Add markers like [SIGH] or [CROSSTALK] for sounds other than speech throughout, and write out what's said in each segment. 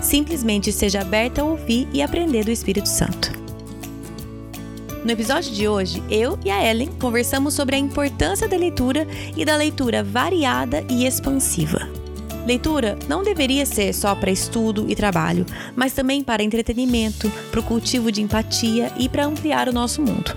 Simplesmente seja aberta a ouvir e aprender do Espírito Santo. No episódio de hoje, eu e a Ellen conversamos sobre a importância da leitura e da leitura variada e expansiva. Leitura não deveria ser só para estudo e trabalho, mas também para entretenimento, para o cultivo de empatia e para ampliar o nosso mundo.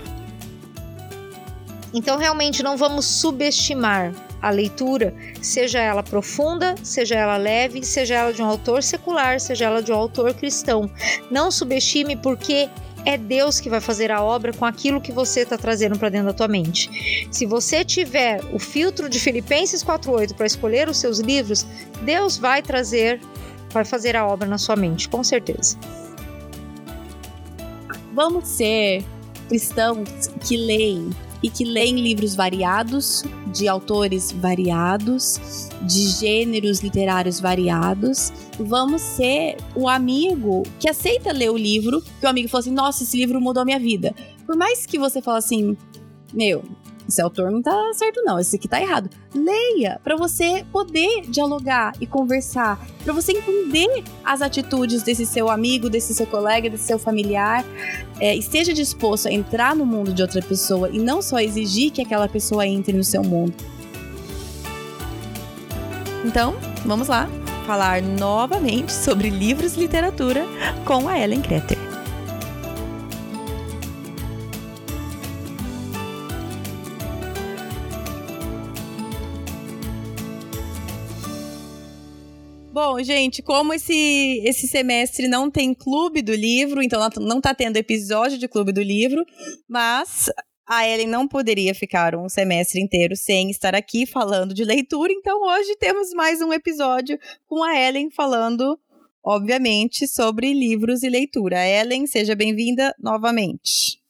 Então, realmente, não vamos subestimar a leitura, seja ela profunda, seja ela leve, seja ela de um autor secular, seja ela de um autor cristão. Não subestime porque é Deus que vai fazer a obra com aquilo que você está trazendo para dentro da tua mente. Se você tiver o filtro de Filipenses 4:8 para escolher os seus livros, Deus vai trazer, vai fazer a obra na sua mente, com certeza. Vamos ser cristãos que leem e que leem livros variados, de autores variados, de gêneros literários variados. Vamos ser o amigo que aceita ler o livro, que o amigo fala assim: nossa, esse livro mudou a minha vida. Por mais que você fale assim, meu, esse autor não tá certo não, esse aqui tá errado. Leia para você poder dialogar e conversar, para você entender as atitudes desse seu amigo, desse seu colega, desse seu familiar. É, esteja disposto a entrar no mundo de outra pessoa e não só exigir que aquela pessoa entre no seu mundo. Então, vamos lá falar novamente sobre livros e literatura com a Ellen Kreter. Bom, gente, como esse, esse semestre não tem clube do livro, então não está tendo episódio de clube do livro, mas a Ellen não poderia ficar um semestre inteiro sem estar aqui falando de leitura, então hoje temos mais um episódio com a Ellen falando, obviamente, sobre livros e leitura. Ellen, seja bem-vinda novamente.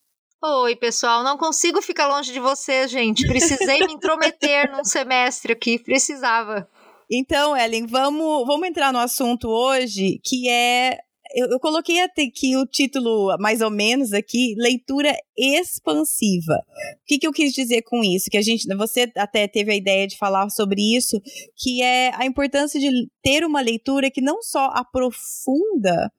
Oi, pessoal, não consigo ficar longe de você, gente. Precisei me intrometer [LAUGHS] num semestre aqui, precisava. Então, Ellen, vamos, vamos entrar no assunto hoje, que é eu, eu, coloquei até aqui o título, mais ou menos aqui, leitura expansiva. O que, que eu quis dizer com isso? Que a gente, você até teve a ideia de falar sobre isso, que é a importância de ter uma leitura que não só aprofunda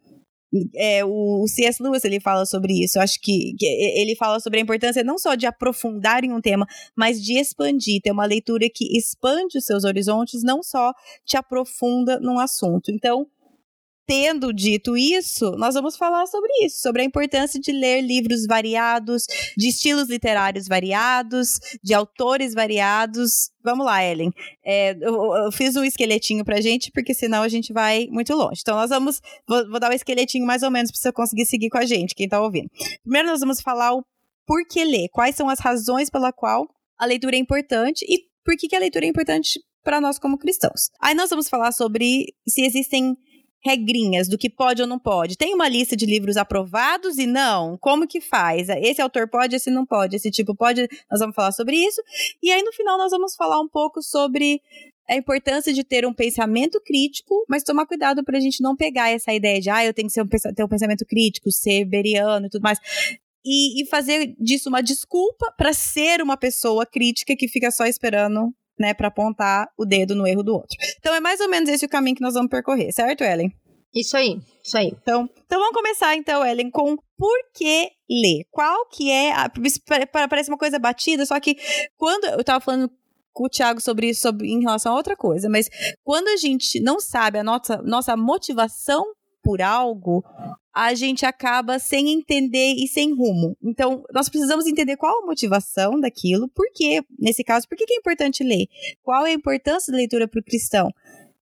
é, o C.S. Lewis ele fala sobre isso. Eu acho que, que, ele fala sobre a importância não só de aprofundar em um tema, mas de expandir, ter uma leitura que expande os seus horizontes, não só te aprofunda num assunto. Então, Tendo dito isso, nós vamos falar sobre isso, sobre a importância de ler livros variados, de estilos literários variados, de autores variados. Vamos lá, Ellen. É, eu, eu, fiz um esqueletinho pra gente, porque senão a gente vai muito longe. Então, nós vamos. Vou, vou dar um esqueletinho mais ou menos pra você conseguir seguir com a gente, quem tá ouvindo. Primeiro, nós vamos falar o porquê ler, quais são as razões pela qual a leitura é importante e por que, que a leitura é importante para nós como cristãos. Aí nós vamos falar sobre se existem regrinhas do que pode ou não pode? Tem uma lista de livros aprovados e não? Como que faz? Esse autor pode, esse não pode, esse tipo pode? Nós vamos falar sobre isso. E aí, no final, nós vamos falar um pouco sobre a importância de ter um pensamento crítico, mas tomar cuidado para a gente não pegar essa ideia de, ah, eu tenho que um, ter um pensamento crítico, ser beriano e tudo mais. E, e fazer disso uma desculpa para ser uma pessoa crítica que fica só esperando né, para apontar o dedo no erro do outro. Então é mais ou menos esse o caminho que nós vamos percorrer, certo, Ellen? Isso aí, isso aí. Então, então vamos começar então, Ellen, com por que ler? Qual que é a, parece uma coisa batida, só que quando eu tava falando com o Thiago sobre isso sobre, em relação a outra coisa, mas quando a gente não sabe a nossa, nossa motivação por algo, a gente acaba sem entender e sem rumo. Então, nós precisamos entender qual a motivação daquilo, por quê, nesse caso, por que é importante ler? Qual é a importância da leitura para o cristão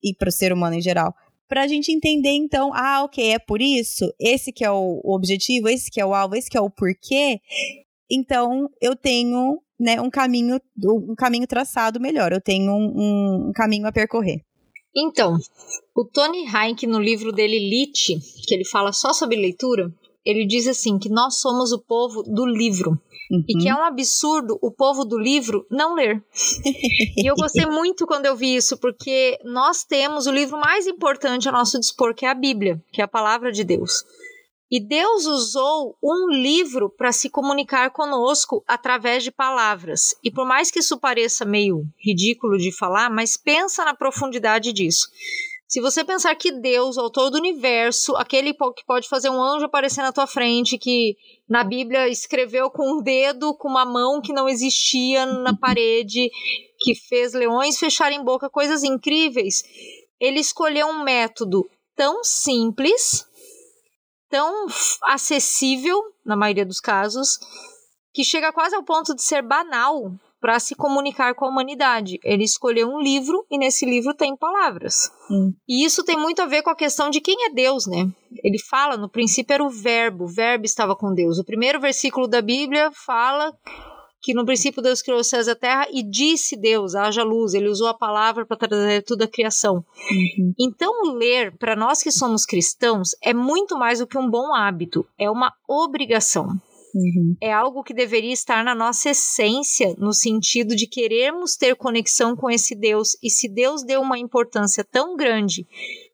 e para o ser humano em geral? Para a gente entender, então, ah, ok, é por isso, esse que é o, objetivo, esse que é o alvo, esse que é o porquê. Então, eu tenho né, um caminho um caminho traçado melhor, eu tenho um, um caminho a percorrer. Então, o Tony Heinck, no livro dele Lit, que ele fala só sobre leitura, ele diz assim que nós somos o povo do livro. Uhum. E que é um absurdo o povo do livro não ler. e eu gostei muito quando eu vi isso, porque nós temos o livro mais importante a nosso dispor, que é a Bíblia, que é a palavra de Deus. E Deus usou um livro para se comunicar conosco através de palavras. E por mais que isso pareça meio ridículo de falar, mas pensa na profundidade disso. Se você pensar que Deus, autor do universo, aquele que pode fazer um anjo aparecer na tua frente, que na Bíblia escreveu com um dedo, com uma mão que não existia na parede, que fez leões fecharem boca, coisas incríveis, ele escolheu um método tão simples tão acessível, na maioria dos casos, que chega quase ao ponto de ser banal para se comunicar com a humanidade. Ele escolheu um livro e nesse livro tem palavras. Hum. E isso tem muito a ver com a questão de quem é Deus, né? Ele fala, no princípio era o verbo, o verbo estava com Deus. O primeiro versículo da Bíblia fala que no princípio Deus criou os céus e a terra e disse Deus, haja luz. Ele usou a palavra para trazer tudo a criação. Uhum. Então, ler, para nós que somos cristãos, é muito mais do que um bom hábito, é uma obrigação. Uhum. É algo que deveria estar na nossa essência, no sentido de querermos ter conexão com esse Deus. E se Deus deu uma importância tão grande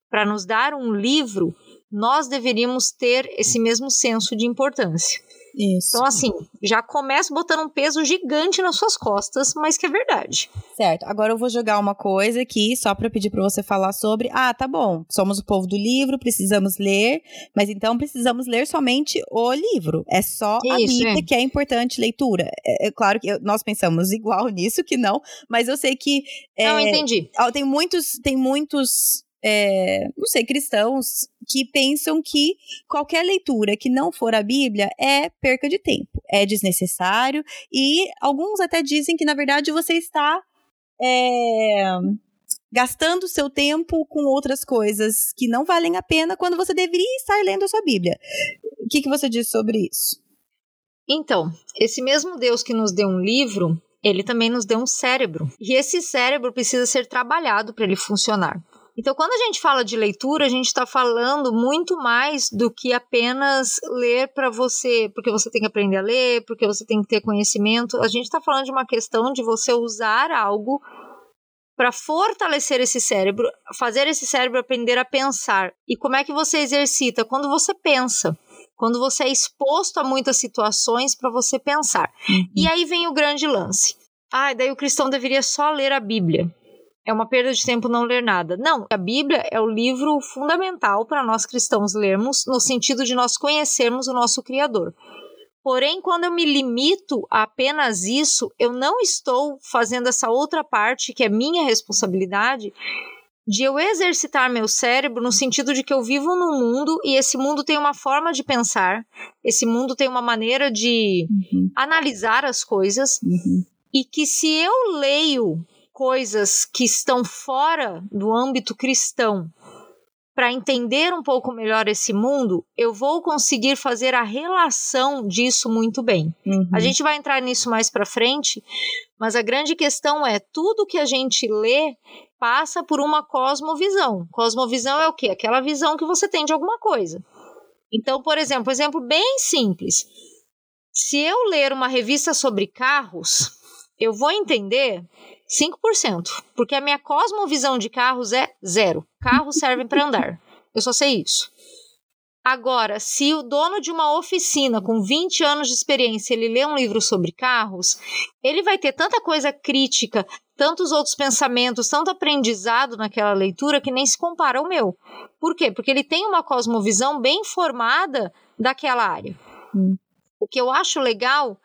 para nos dar um livro, nós deveríamos ter esse mesmo senso de importância. Isso. Então, assim, já começa botando um peso gigante nas suas costas, mas que é verdade. Certo. Agora eu vou jogar uma coisa aqui, só para pedir para você falar sobre. Ah, tá bom. Somos o povo do livro, precisamos ler, mas então precisamos ler somente o livro. É só Isso, a Bíblia é. que é importante leitura. É, é claro que nós pensamos igual [LAUGHS] nisso, que não, mas eu sei que. É, não, entendi. Tem muitos. Tem muitos é, não sei, cristãos que pensam que qualquer leitura que não for a Bíblia é perca de tempo, é desnecessário, e alguns até dizem que, na verdade, você está é, gastando seu tempo com outras coisas que não valem a pena quando você deveria estar lendo a sua Bíblia. O que, que você diz sobre isso? Então, esse mesmo Deus que nos deu um livro, ele também nos deu um cérebro. E esse cérebro precisa ser trabalhado para ele funcionar. Então, quando a gente fala de leitura, a gente está falando muito mais do que apenas ler para você, porque você tem que aprender a ler, porque você tem que ter conhecimento. A gente está falando de uma questão de você usar algo para fortalecer esse cérebro, fazer esse cérebro aprender a pensar. E como é que você exercita? Quando você pensa. Quando você é exposto a muitas situações para você pensar. Uhum. E aí vem o grande lance. Ah, daí o cristão deveria só ler a Bíblia é uma perda de tempo não ler nada. Não, a Bíblia é o livro fundamental para nós cristãos lermos, no sentido de nós conhecermos o nosso Criador. Porém, quando eu me limito a apenas isso, eu não estou fazendo essa outra parte, que é minha responsabilidade, de eu exercitar meu cérebro no sentido de que eu vivo num mundo e esse mundo tem uma forma de pensar, esse mundo tem uma maneira de uhum. analisar as coisas, uhum. e que se eu leio coisas que estão fora do âmbito cristão para entender um pouco melhor esse mundo, eu vou conseguir fazer a relação disso muito bem. Uhum. A gente vai entrar nisso mais para frente, mas a grande questão é tudo que a gente lê passa por uma cosmovisão. Cosmovisão é o quê? Aquela visão que você tem de alguma coisa. Então, por exemplo, um exemplo bem simples. Se eu ler uma revista sobre carros, eu vou entender 5%, porque a minha cosmovisão de carros é zero. Carros servem para andar. Eu só sei isso. Agora, se o dono de uma oficina com 20 anos de experiência, ele lê um livro sobre carros, ele vai ter tanta coisa crítica, tantos outros pensamentos, tanto aprendizado naquela leitura que nem se compara ao meu. Por quê? Porque ele tem uma cosmovisão bem formada daquela área. Hum. O que eu acho legal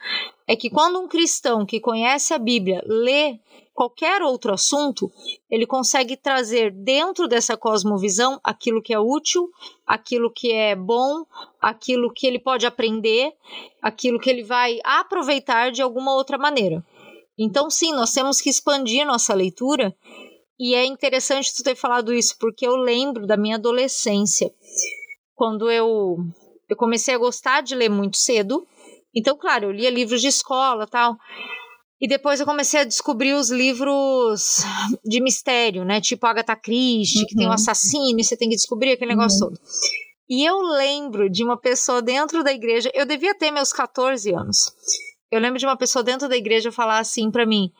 é que quando um cristão que conhece a Bíblia lê qualquer outro assunto, ele consegue trazer dentro dessa cosmovisão aquilo que é útil, aquilo que é bom, aquilo que ele pode aprender, aquilo que ele vai aproveitar de alguma outra maneira. Então, sim, nós temos que expandir nossa leitura. E é interessante tu ter falado isso, porque eu lembro da minha adolescência, quando eu, eu comecei a gostar de ler muito cedo. Então, claro, eu lia livros de escola tal. E depois eu comecei a descobrir os livros de mistério, né? Tipo Agatha Christie, uhum. que tem um uhum. assassino e você tem que descobrir aquele negócio uhum. todo. E eu lembro de uma pessoa dentro da igreja, eu devia ter meus 14 anos. Eu lembro de uma pessoa dentro da igreja falar assim para mim: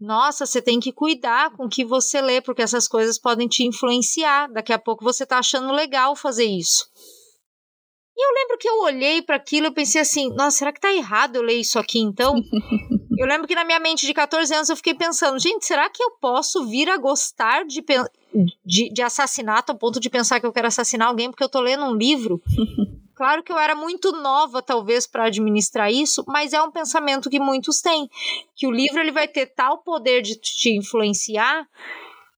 "Nossa, você tem que cuidar com o que você lê, porque essas coisas podem te influenciar. Daqui a pouco você tá achando legal fazer isso". E eu lembro que eu olhei para aquilo e pensei assim: "Nossa, será que tá errado eu ler isso aqui então?" [LAUGHS] eu lembro que na minha mente de 14 anos eu fiquei pensando: "Gente, será que eu posso vir a gostar de de, de assassinato ao ponto de pensar que eu quero assassinar alguém porque eu tô lendo um livro?" [LAUGHS] Claro que eu era muito nova, talvez, para administrar isso, mas é um pensamento que muitos têm. Que o livro ele vai ter tal poder de te influenciar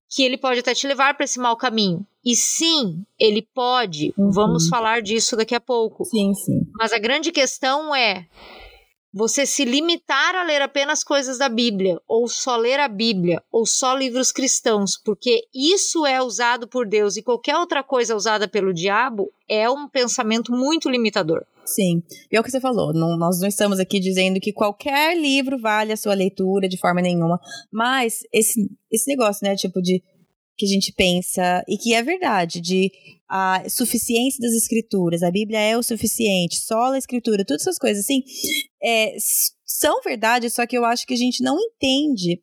que ele pode até te levar para esse mau caminho. E sim, ele pode. Uhum. Vamos falar disso daqui a pouco. Sim, sim. Mas a grande questão é você se limitar a ler apenas coisas da Bíblia, ou só ler a Bíblia, ou só livros cristãos, porque isso é usado por Deus e qualquer outra coisa usada pelo diabo é um pensamento muito limitador. Sim, e é o que você falou, não, nós não estamos aqui dizendo que qualquer livro vale a sua leitura de forma nenhuma, mas esse, esse negócio, né, tipo de que a gente pensa, e que é verdade, de a suficiência das escrituras, a Bíblia é o suficiente, só a escritura, todas essas coisas assim, é, são verdade, só que eu acho que a gente não entende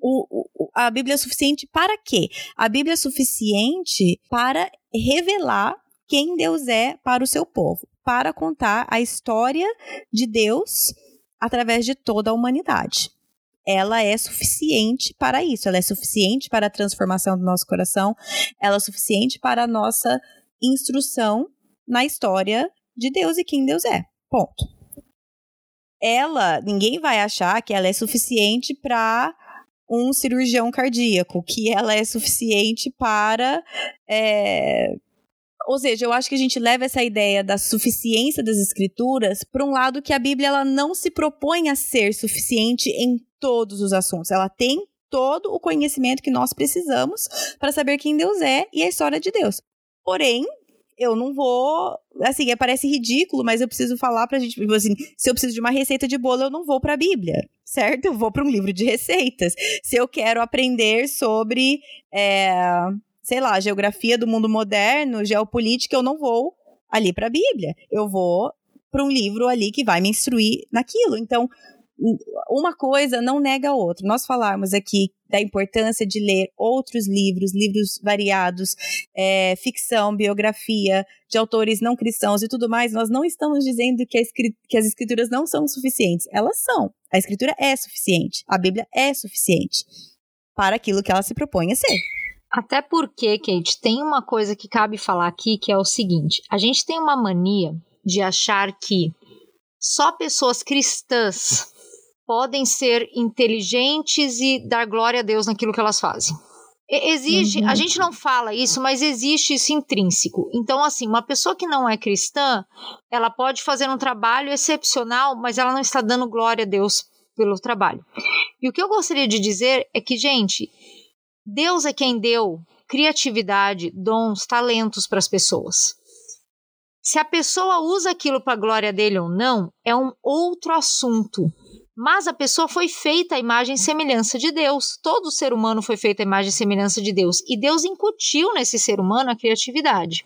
o, o, a Bíblia é suficiente para quê? A Bíblia é suficiente para revelar quem Deus é para o seu povo, para contar a história de Deus através de toda a humanidade ela é suficiente para isso, ela é suficiente para a transformação do nosso coração, ela é suficiente para a nossa instrução na história de Deus e quem Deus é. Ponto. Ela, ninguém vai achar que ela é suficiente para um cirurgião cardíaco, que ela é suficiente para é, ou seja, eu acho que a gente leva essa ideia da suficiência das escrituras para um lado que a Bíblia ela não se propõe a ser suficiente em todos os assuntos. Ela tem todo o conhecimento que nós precisamos para saber quem Deus é e a história de Deus. Porém, eu não vou. Assim, é, parece ridículo, mas eu preciso falar pra gente. Tipo assim, se eu preciso de uma receita de bolo, eu não vou pra Bíblia, certo? Eu vou para um livro de receitas. Se eu quero aprender sobre. É, sei lá, geografia do mundo moderno, geopolítica, eu não vou ali para a Bíblia. Eu vou para um livro ali que vai me instruir naquilo. Então, uma coisa não nega a outra. Nós falarmos aqui da importância de ler outros livros, livros variados, é, ficção, biografia de autores não cristãos e tudo mais, nós não estamos dizendo que, que as escrituras não são suficientes. Elas são. A escritura é suficiente. A Bíblia é suficiente para aquilo que ela se propõe a ser. Até porque, Kate, tem uma coisa que cabe falar aqui que é o seguinte: a gente tem uma mania de achar que só pessoas cristãs podem ser inteligentes e dar glória a Deus naquilo que elas fazem. Exige, uhum. a gente não fala isso, mas existe isso intrínseco. Então, assim, uma pessoa que não é cristã, ela pode fazer um trabalho excepcional, mas ela não está dando glória a Deus pelo trabalho. E o que eu gostaria de dizer é que, gente, Deus é quem deu criatividade, dons, talentos para as pessoas. Se a pessoa usa aquilo para a glória dele ou não, é um outro assunto. Mas a pessoa foi feita à imagem e semelhança de Deus. Todo ser humano foi feito à imagem e semelhança de Deus. E Deus incutiu nesse ser humano a criatividade.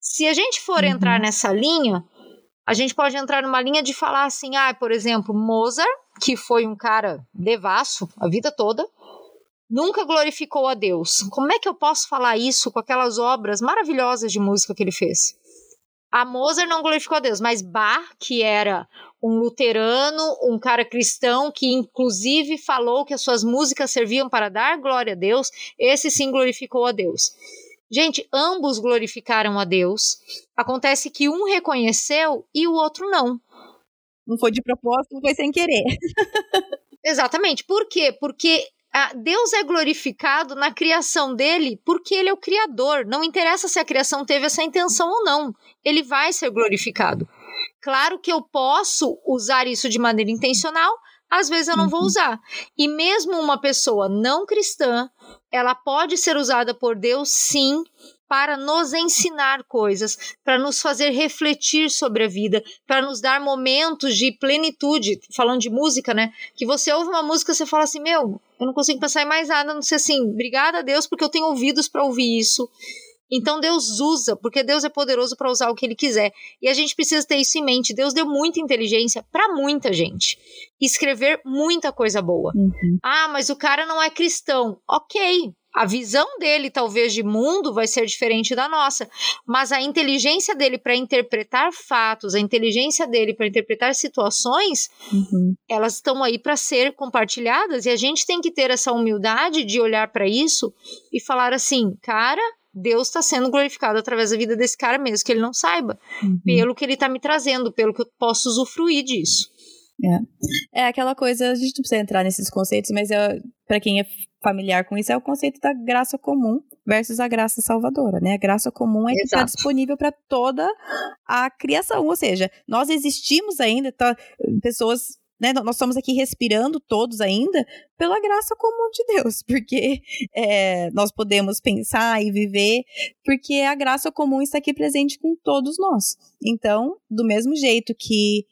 Se a gente for uhum. entrar nessa linha, a gente pode entrar numa linha de falar assim, ah, por exemplo, Mozart, que foi um cara devasso a vida toda, nunca glorificou a Deus. Como é que eu posso falar isso com aquelas obras maravilhosas de música que ele fez? A Mozart não glorificou a Deus, mas Bach, que era um luterano, um cara cristão, que inclusive falou que as suas músicas serviam para dar glória a Deus, esse sim glorificou a Deus. Gente, ambos glorificaram a Deus. Acontece que um reconheceu e o outro não. Não foi de propósito, foi sem querer. [LAUGHS] Exatamente. Por quê? Porque Deus é glorificado na criação dele porque ele é o criador. Não interessa se a criação teve essa intenção ou não, ele vai ser glorificado. Claro que eu posso usar isso de maneira intencional, às vezes eu não vou uhum. usar. E mesmo uma pessoa não cristã, ela pode ser usada por Deus sim para nos ensinar coisas, para nos fazer refletir sobre a vida, para nos dar momentos de plenitude, falando de música, né? Que você ouve uma música e você fala assim: "Meu, eu não consigo pensar em mais nada, não sei assim, obrigada a Deus porque eu tenho ouvidos para ouvir isso". Então Deus usa, porque Deus é poderoso para usar o que ele quiser. E a gente precisa ter isso em mente. Deus deu muita inteligência para muita gente. Escrever muita coisa boa. Uhum. Ah, mas o cara não é cristão. Ok. A visão dele, talvez, de mundo vai ser diferente da nossa, mas a inteligência dele para interpretar fatos, a inteligência dele para interpretar situações, Uhum. elas estão aí para ser compartilhadas e a gente tem que ter essa humildade de olhar para isso e falar assim, cara, Deus está sendo glorificado através da vida desse cara mesmo que ele não saiba, Uhum. pelo que ele está me trazendo, pelo que eu posso usufruir disso. É aquela coisa, a gente não precisa entrar nesses conceitos, mas é, para quem é familiar com isso, é o conceito da graça comum versus a graça salvadora, né? A graça comum é que está disponível para toda a criação, ou seja, nós existimos ainda, tá, pessoas, né? Nós estamos aqui respirando todos ainda pela graça comum de Deus, [LAUGHS] porque é, nós podemos pensar e viver, porque a graça comum está aqui presente com todos nós. Então, do mesmo jeito que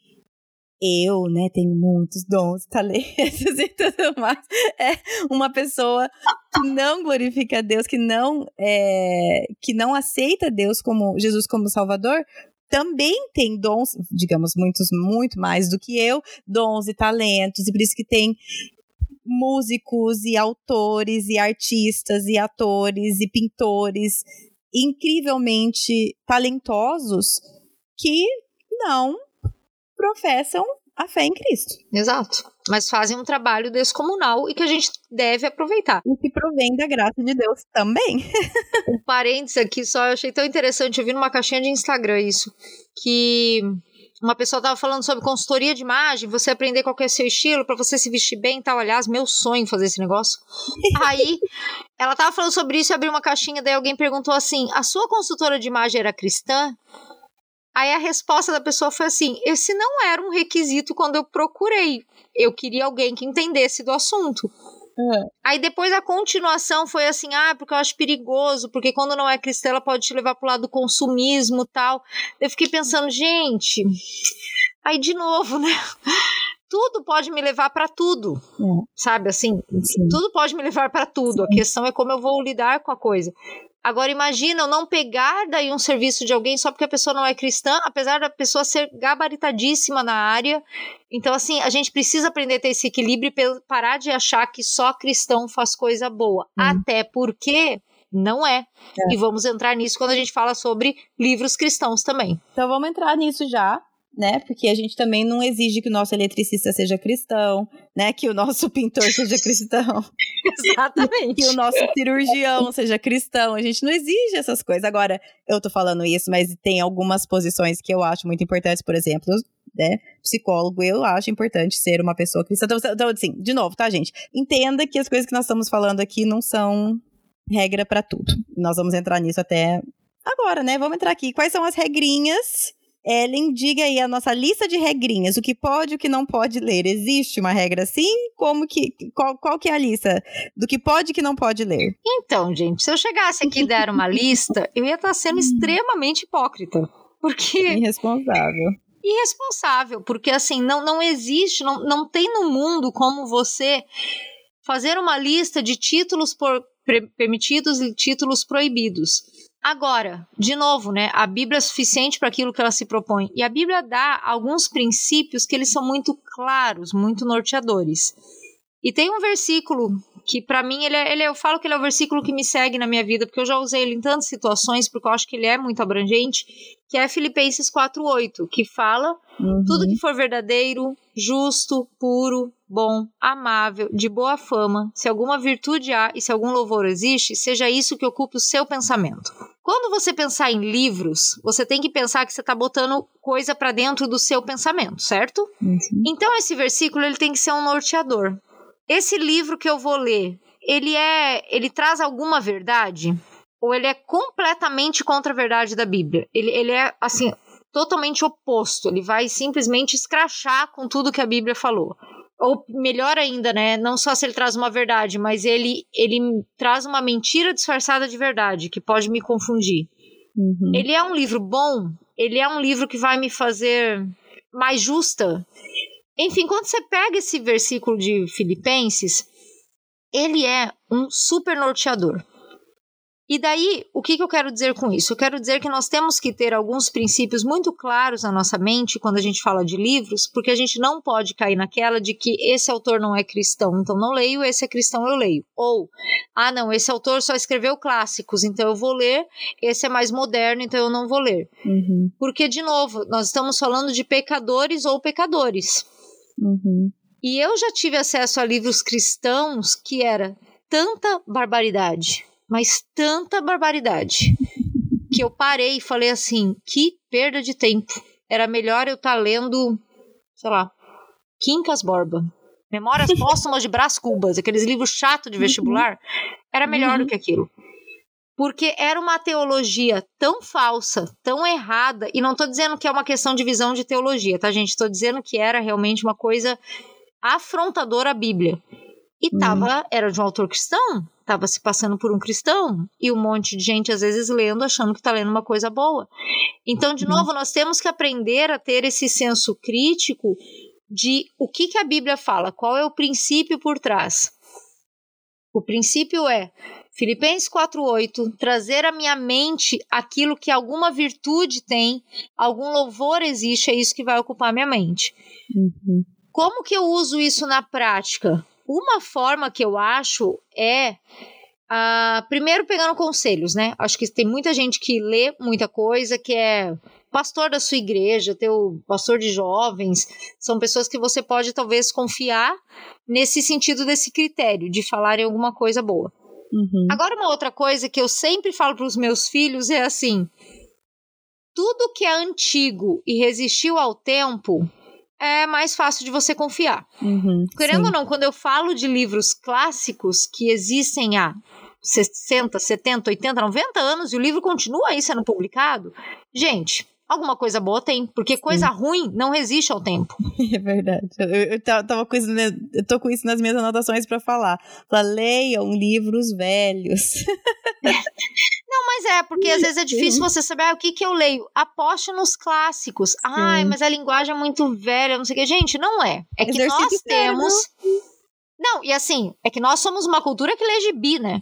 eu, né, tenho muitos dons, [LAUGHS] talentos e tudo mais. É uma pessoa que não glorifica a Deus, que não é, que não aceita Deus como Jesus como Salvador, também tem dons, digamos, muitos, muito mais do que eu, dons e talentos, e por isso que tem músicos e autores e artistas e atores e pintores incrivelmente talentosos que não professam a fé em Cristo. Exato. Mas fazem um trabalho descomunal e que a gente deve aproveitar. O que provém da graça de Deus também. [LAUGHS] Um parênteses aqui só, eu achei tão interessante, eu vi numa caixinha de Instagram isso, que uma pessoa tava falando sobre consultoria de imagem, você aprender qual que é o seu estilo, pra você se vestir bem e tal. Aliás, meu sonho fazer esse negócio. Aí, ela tava falando sobre isso e abriu uma caixinha, daí alguém perguntou assim: a sua consultora de imagem era cristã? Aí a resposta da pessoa foi assim: esse não era um requisito quando eu procurei. Eu queria alguém que entendesse do assunto. Aí depois a continuação foi assim, ah, porque eu acho perigoso, porque quando não é cristã ela pode te levar pro lado do consumismo e tal. Eu fiquei pensando, gente, aí de novo, né? Tudo pode me levar para tudo, É. sabe? Assim, Sim. tudo pode me levar para tudo. A questão é como eu vou lidar com a coisa. Agora imagina eu não pegar daí um serviço de alguém só porque a pessoa não é cristã, apesar da pessoa ser gabaritadíssima na área. Então assim, a gente precisa aprender a ter esse equilíbrio e parar de achar que só cristão faz coisa boa. Uhum. Até porque não é. E vamos entrar nisso quando a gente fala sobre livros cristãos também. Então vamos entrar nisso já, né? Porque a gente também não exige que o nosso eletricista seja cristão, né? Que o nosso [LAUGHS] pintor seja cristão, [LAUGHS] Exatamente. que o nosso cirurgião seja cristão. A gente não exige essas coisas. Agora, eu tô falando isso, mas tem algumas posições que eu acho muito importantes, por exemplo, né? Psicólogo, eu acho importante ser uma pessoa cristã. Então, então, assim, de novo, tá, gente? Entenda que as coisas que nós estamos falando aqui não são regra pra tudo. Nós vamos entrar nisso até agora, né? Vamos entrar aqui. Quais são as regrinhas? Ellen, diga aí a nossa lista de regrinhas. O que pode e o que não pode ler. Existe uma regra assim? Como que. Qual, qual que é a lista do que pode e que não pode ler? Então, gente, se eu chegasse aqui e der uma lista, eu ia estar sendo [LAUGHS] extremamente hipócrita. Porque Irresponsável. irresponsável, porque assim, não, não existe, não, não tem no mundo como você fazer uma lista de títulos por, pre- permitidos e títulos proibidos. Agora, de novo, né, a Bíblia é suficiente para aquilo que ela se propõe. E a Bíblia dá alguns princípios que eles são muito claros, muito norteadores. E tem um versículo que para mim ele é, ele é- eu falo que ele é o versículo que me segue na minha vida, porque eu já usei ele em tantas situações, porque eu acho que ele é muito abrangente, que é Filipenses 4:8, que fala Uhum. tudo que for verdadeiro, justo, puro, bom, amável, de boa fama, se alguma virtude há e se algum louvor existe, seja isso que ocupe o seu pensamento. Quando você pensar em livros, você tem que pensar que você está botando coisa para dentro do seu pensamento, certo? Uhum. Então esse versículo ele tem que ser um norteador. Esse livro que eu vou ler, ele é, ele traz alguma verdade ou ele é completamente contra a verdade da Bíblia? Ele, ele é assim totalmente oposto. Ele vai simplesmente escrachar com tudo que a Bíblia falou. Ou melhor ainda, né? Não só se ele traz uma verdade, mas ele ele traz uma mentira disfarçada de verdade que pode me confundir. Uhum. Ele é um livro bom, ele é um livro que vai me fazer mais justa. Enfim, quando você pega esse versículo de Filipenses, ele é um super norteador. E daí, o que, que eu quero dizer com isso? Eu quero dizer que nós temos que ter alguns princípios muito claros na nossa mente quando a gente fala de livros, porque a gente não pode cair naquela de que esse autor não é cristão, então não leio, esse é cristão, eu leio. Ou, ah, não, esse autor só escreveu clássicos, então eu vou ler, esse é mais moderno, então eu não vou ler. Uhum. Porque, de novo, nós estamos falando de pecadores ou pecadores. Uhum. E eu já tive acesso a livros cristãos que era tanta barbaridade mas tanta barbaridade que eu parei e falei assim: que perda de tempo. Era melhor eu estar tá lendo, sei lá, Quincas Borba. Memórias [LAUGHS] Póstumas de Brás Cubas, aqueles livros chatos de vestibular. Era melhor uhum. do que aquilo. Porque era uma teologia tão falsa, tão errada, e não estou dizendo que é uma questão de visão de teologia, tá, gente? Estou dizendo que era realmente uma coisa afrontadora à Bíblia. E uhum. tava, era de um autor cristão, estava se passando por um cristão e um monte de gente às vezes lendo achando que está lendo uma coisa boa. Então, de uhum. novo, nós temos que aprender a ter esse senso crítico de o que, que a Bíblia fala, qual é o princípio por trás. O princípio é Filipenses 4:8, trazer à minha mente aquilo que alguma virtude tem, algum louvor existe, é isso que vai ocupar minha mente. Uhum. Como que eu uso isso na prática? Uma forma que eu acho é Uh, primeiro pegando conselhos, né? Acho que tem muita gente que lê muita coisa, que é pastor da sua igreja, teu pastor de jovens, são pessoas que você pode talvez confiar nesse sentido desse critério de falarem alguma coisa boa. Uhum. Agora uma outra coisa que eu sempre falo para os meus filhos é assim: tudo que é antigo e resistiu ao tempo é mais fácil de você confiar. Uhum, Querendo sim. ou não, quando eu falo de livros clássicos que existem há 60, 70, 80, 90 anos e o livro continua aí sendo publicado, gente, alguma coisa boa tem, porque coisa Sim. ruim não resiste ao tempo. [LAUGHS] É verdade. Eu, eu, tava com isso, eu tô com isso nas minhas anotações para falar. Fala, leiam livros velhos. [LAUGHS] Não, mas é, porque às vezes é difícil você saber ah, o que, que eu leio. Aposte nos clássicos. Ai, mas a linguagem é muito velha, não sei o que. Gente, não é. É que Exercício nós temos. Não, e assim, é que nós somos uma cultura que lê gibi, né?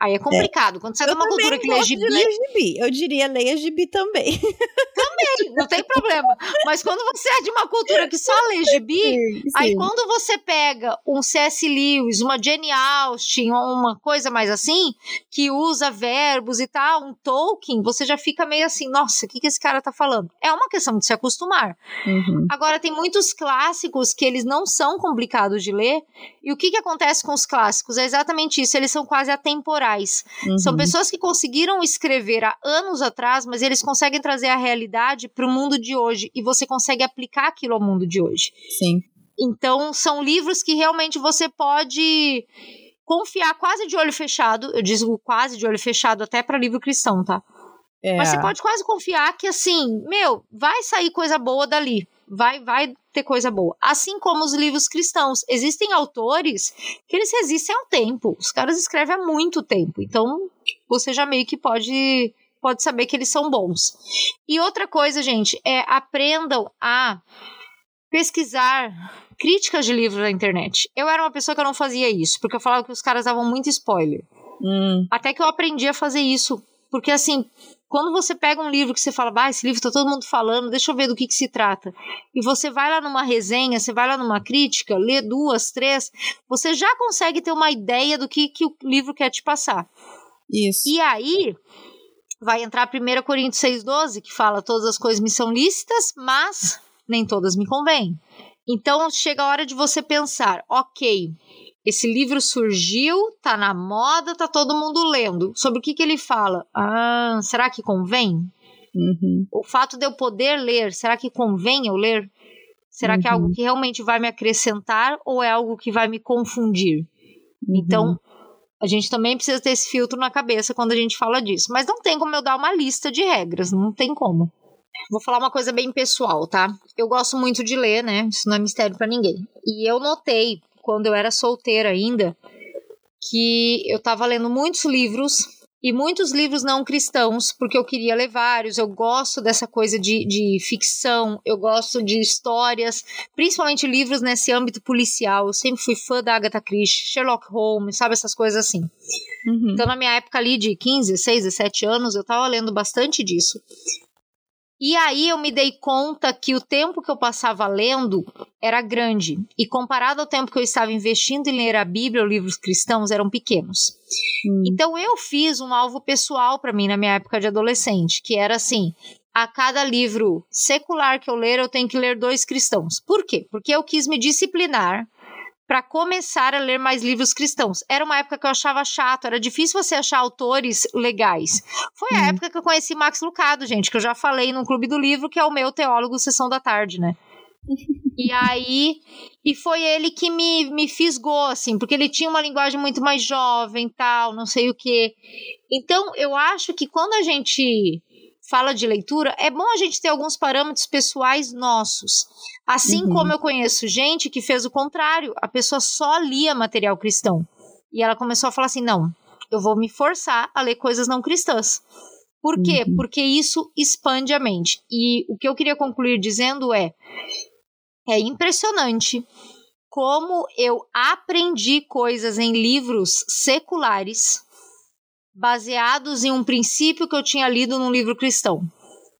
Aí é complicado. É. Quando você é de uma cultura que lê gibi, gibi. Eu diria leia gibi também. [LAUGHS] Também, não tem problema. Mas quando você é de uma cultura que só lê gibi, sim, sim. aí quando você pega um C.S. Lewis, uma Jane Austen, uma coisa mais assim, que usa verbos e tal, um Tolkien, você já fica meio assim, nossa, o que, que esse cara tá falando? É uma questão de se acostumar. Uhum. Agora, tem muitos clássicos que eles não são complicados de ler, e o que, que acontece com os clássicos? É exatamente isso, eles são quase atemporais Uhum. São pessoas que conseguiram escrever há anos atrás, mas eles conseguem trazer a realidade para o mundo de hoje e você consegue aplicar aquilo ao mundo de hoje. Sim. Então, são livros que realmente você pode confiar quase de olho fechado. Eu digo quase de olho fechado até para livro cristão, tá? É. Mas você pode quase confiar que assim, meu, vai sair coisa boa dali vai, vai ter coisa boa. Assim como os livros cristãos. Existem autores que eles resistem ao tempo. Os caras escrevem há muito tempo. Então, você já meio que pode pode saber que eles são bons. E outra coisa, gente, é aprendam a pesquisar críticas de livros na internet. Eu era uma pessoa que eu não fazia isso, porque eu falava que os caras davam muito spoiler. Hum. Até que eu aprendi a fazer isso. Porque assim, quando você pega um livro que você fala, ah, esse livro tá todo mundo falando, deixa eu ver do que, que se trata. E você vai lá numa resenha, você vai lá numa crítica, lê duas, três, você já consegue ter uma ideia do que, que o livro quer te passar. Isso. E aí, vai entrar a 1 Coríntios 6,12, que fala: todas as coisas me são lícitas, mas nem todas me convêm. Então chega a hora de você pensar, ok, esse livro surgiu, tá na moda, tá todo mundo lendo. Sobre o que, que ele fala? Ah, será que convém? Uhum. O fato de eu poder ler, será que convém eu ler? Será uhum. que é algo uhum. que realmente vai me acrescentar ou é algo que vai me confundir? Uhum. Então, a gente também precisa ter esse filtro na cabeça quando a gente fala disso. Mas não tem como eu dar uma lista de regras, não tem como. Vou falar uma coisa bem pessoal, tá? Eu gosto muito de ler, né? Isso não é mistério para ninguém. E eu notei quando eu era solteira ainda, que eu estava lendo muitos livros e muitos livros não cristãos, porque eu queria ler vários. Eu gosto dessa coisa de, de ficção, eu gosto de histórias, principalmente livros nesse âmbito policial. Eu sempre fui fã da Agatha Christie, Sherlock Holmes, sabe, essas coisas assim. Uhum. Então, na minha época ali de 15, 16, 17 anos, eu tava lendo bastante disso. E aí eu me dei conta que o tempo que eu passava lendo era grande, e comparado ao tempo que eu estava investindo em ler a Bíblia ou livros cristãos, eram pequenos. Hum. Então eu fiz um alvo pessoal para mim na minha época de adolescente, que era assim: a cada livro secular que eu ler, eu tenho que ler dois cristãos. Por quê? Porque eu quis me disciplinar para começar a ler mais livros cristãos. Era uma época que eu achava chato, era difícil você achar autores legais. Foi a uhum. época que eu conheci Max Lucado, gente, que eu já falei no Clube do Livro, que é o meu teólogo Sessão da Tarde, né? [LAUGHS] e aí, e foi ele que me, me fisgou, assim, porque ele tinha uma linguagem muito mais jovem, tal, não sei o quê. Então, eu acho que quando a gente fala de leitura, é bom a gente ter alguns parâmetros pessoais nossos. Assim uhum. como eu conheço gente que fez o contrário, a pessoa só lia material cristão. E ela começou a falar assim: não, eu vou me forçar a ler coisas não cristãs. Por quê? Uhum. Porque isso expande a mente. E o que eu queria concluir dizendo é: é impressionante como eu aprendi coisas em livros seculares baseados em um princípio que eu tinha lido num livro cristão.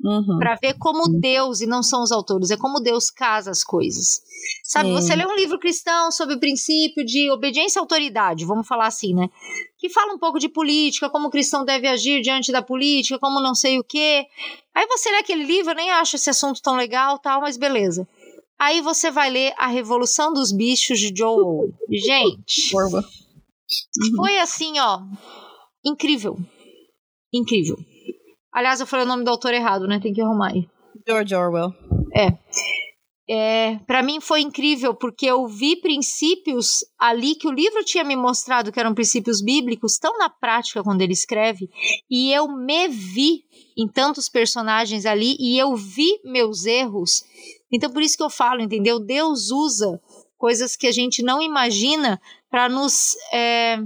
Uhum. Para ver como Deus, e não são os autores, é como Deus casa as coisas. Sabe, Sim. você lê um livro cristão sobre o princípio de obediência à autoridade, vamos falar assim, né? Que fala um pouco de política, como o cristão deve agir diante da política, como não sei o quê. Aí você lê aquele livro, eu nem acho esse assunto tão legal, tal, mas beleza. Aí você vai ler A Revolução dos Bichos de Joe Gente, foi assim, ó, incrível. Incrível. Aliás, eu falei o nome do autor errado, né? Tem que arrumar aí. George Orwell. É. É, para mim foi incrível porque eu vi princípios ali que o livro tinha me mostrado que eram princípios bíblicos tão na prática quando ele escreve e eu me vi em tantos personagens ali e eu vi meus erros. Então por isso que eu falo, entendeu? Deus usa coisas que a gente não imagina para nos é,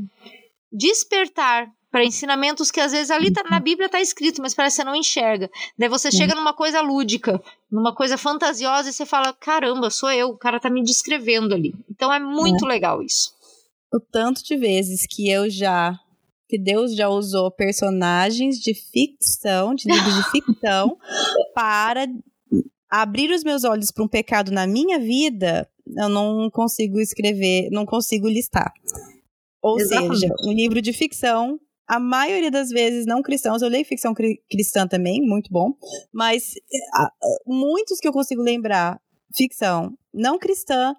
despertar para ensinamentos que às vezes ali tá, na Bíblia está escrito, mas parece que você não enxerga. Daí você chega numa coisa lúdica, numa coisa fantasiosa e você fala: caramba, sou eu, o cara tá me descrevendo ali. Então é muito é. legal isso. O tanto de vezes que eu já. que Deus já usou personagens de ficção, de livros de [LAUGHS] ficção, para abrir os meus olhos para um pecado na minha vida, eu não consigo escrever, não consigo listar. Ou Exatamente. seja, um livro de ficção a maioria das vezes não cristãos. Eu leio ficção cri cristã também, muito bom. Mas a, muitos que eu consigo lembrar, ficção não cristã,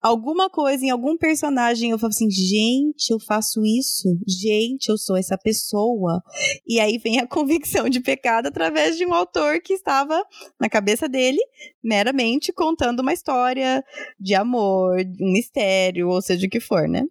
alguma coisa em algum personagem, eu falo assim, gente, eu faço isso, gente, eu sou essa pessoa. E aí vem a [LAUGHS] convicção de pecado através de um autor que estava na cabeça dele, meramente contando uma história de amor, um mistério, ou seja o que for, né?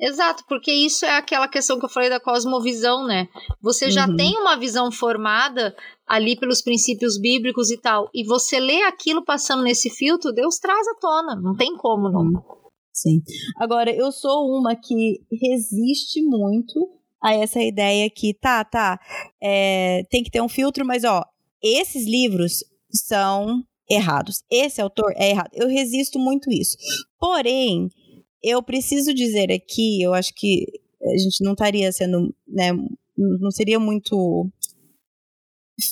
Exato, porque isso é aquela questão que eu falei da cosmovisão, né? Você já uhum. tem uma visão formada ali pelos princípios bíblicos e tal, e você lê aquilo passando nesse filtro, Deus traz à tona, não tem como não. Sim. Agora, eu sou uma que resiste muito a essa ideia que, tá, tá, é, tem que ter um filtro, mas ó, esses livros são errados. Esse autor é errado. Eu resisto muito isso. Porém, eu preciso dizer aqui, eu acho que a gente não estaria sendo, né, não seria muito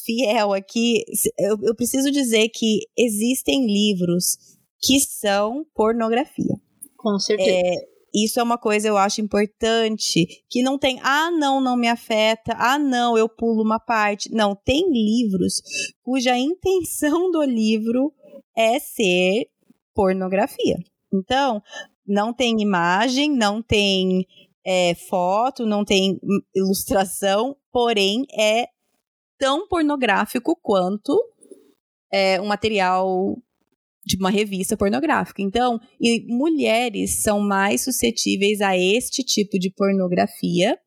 fiel aqui. Eu, eu preciso dizer que existem livros que são pornografia. Com certeza. É, isso é uma coisa eu acho importante, que não tem, ah, não, não me afeta, ah, não, eu pulo uma parte. Não, tem livros cuja intenção do livro é ser pornografia. Então, não tem imagem, não tem é, foto, não tem ilustração, porém é tão pornográfico quanto é, um material de uma revista pornográfica. Então, mulheres são mais suscetíveis a este tipo de pornografia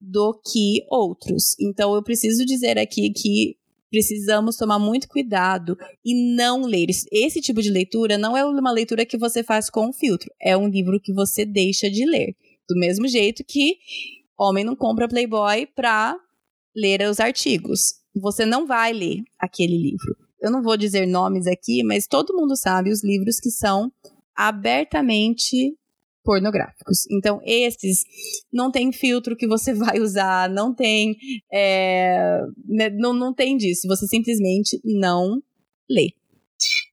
do que outros. Então, eu preciso dizer aqui que precisamos tomar muito cuidado e não ler. Esse tipo de leitura não é uma leitura que você faz com um filtro, é um livro que você deixa de ler. Do mesmo jeito que Homem não compra Playboy pra ler os artigos. Você não vai ler aquele livro. Eu não vou dizer nomes aqui, mas todo mundo sabe os livros que são abertamente pornográficos. Então, esses não tem filtro que você [LAUGHS] vai usar, não tem. É, né, não, não tem disso. Você simplesmente não lê.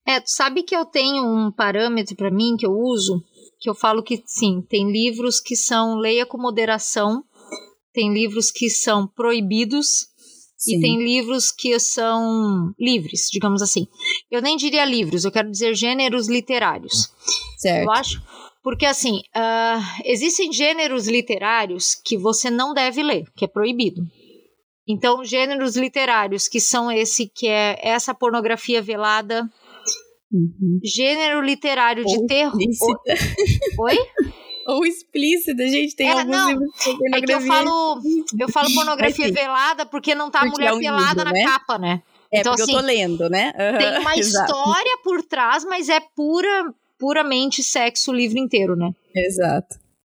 É, tu sabe que eu tenho um parâmetro para mim que eu uso, que eu falo que sim, tem livros que são leia com moderação, tem livros que são proibidos Sim. e tem livros que são livres, digamos assim. Eu nem diria livros, eu quero dizer gêneros literários. Certo. Eu acho porque, assim, uh, existem gêneros literários que você não deve ler, que é proibido. Então, gêneros literários que são esse, que é essa pornografia velada. Uhum. Gênero literário de terror. Oi? [LAUGHS] Ou explícita, gente, tem é, alguns não, livros É que eu falo, eu falo pornografia velada porque não tá porque mulher é um pelada livro, na né? capa, né? É, então, porque assim, eu tô assim, lendo, né? Uhum, tem uma [LAUGHS] história por trás, mas é pura puramente sexo o livro inteiro, né? Exato.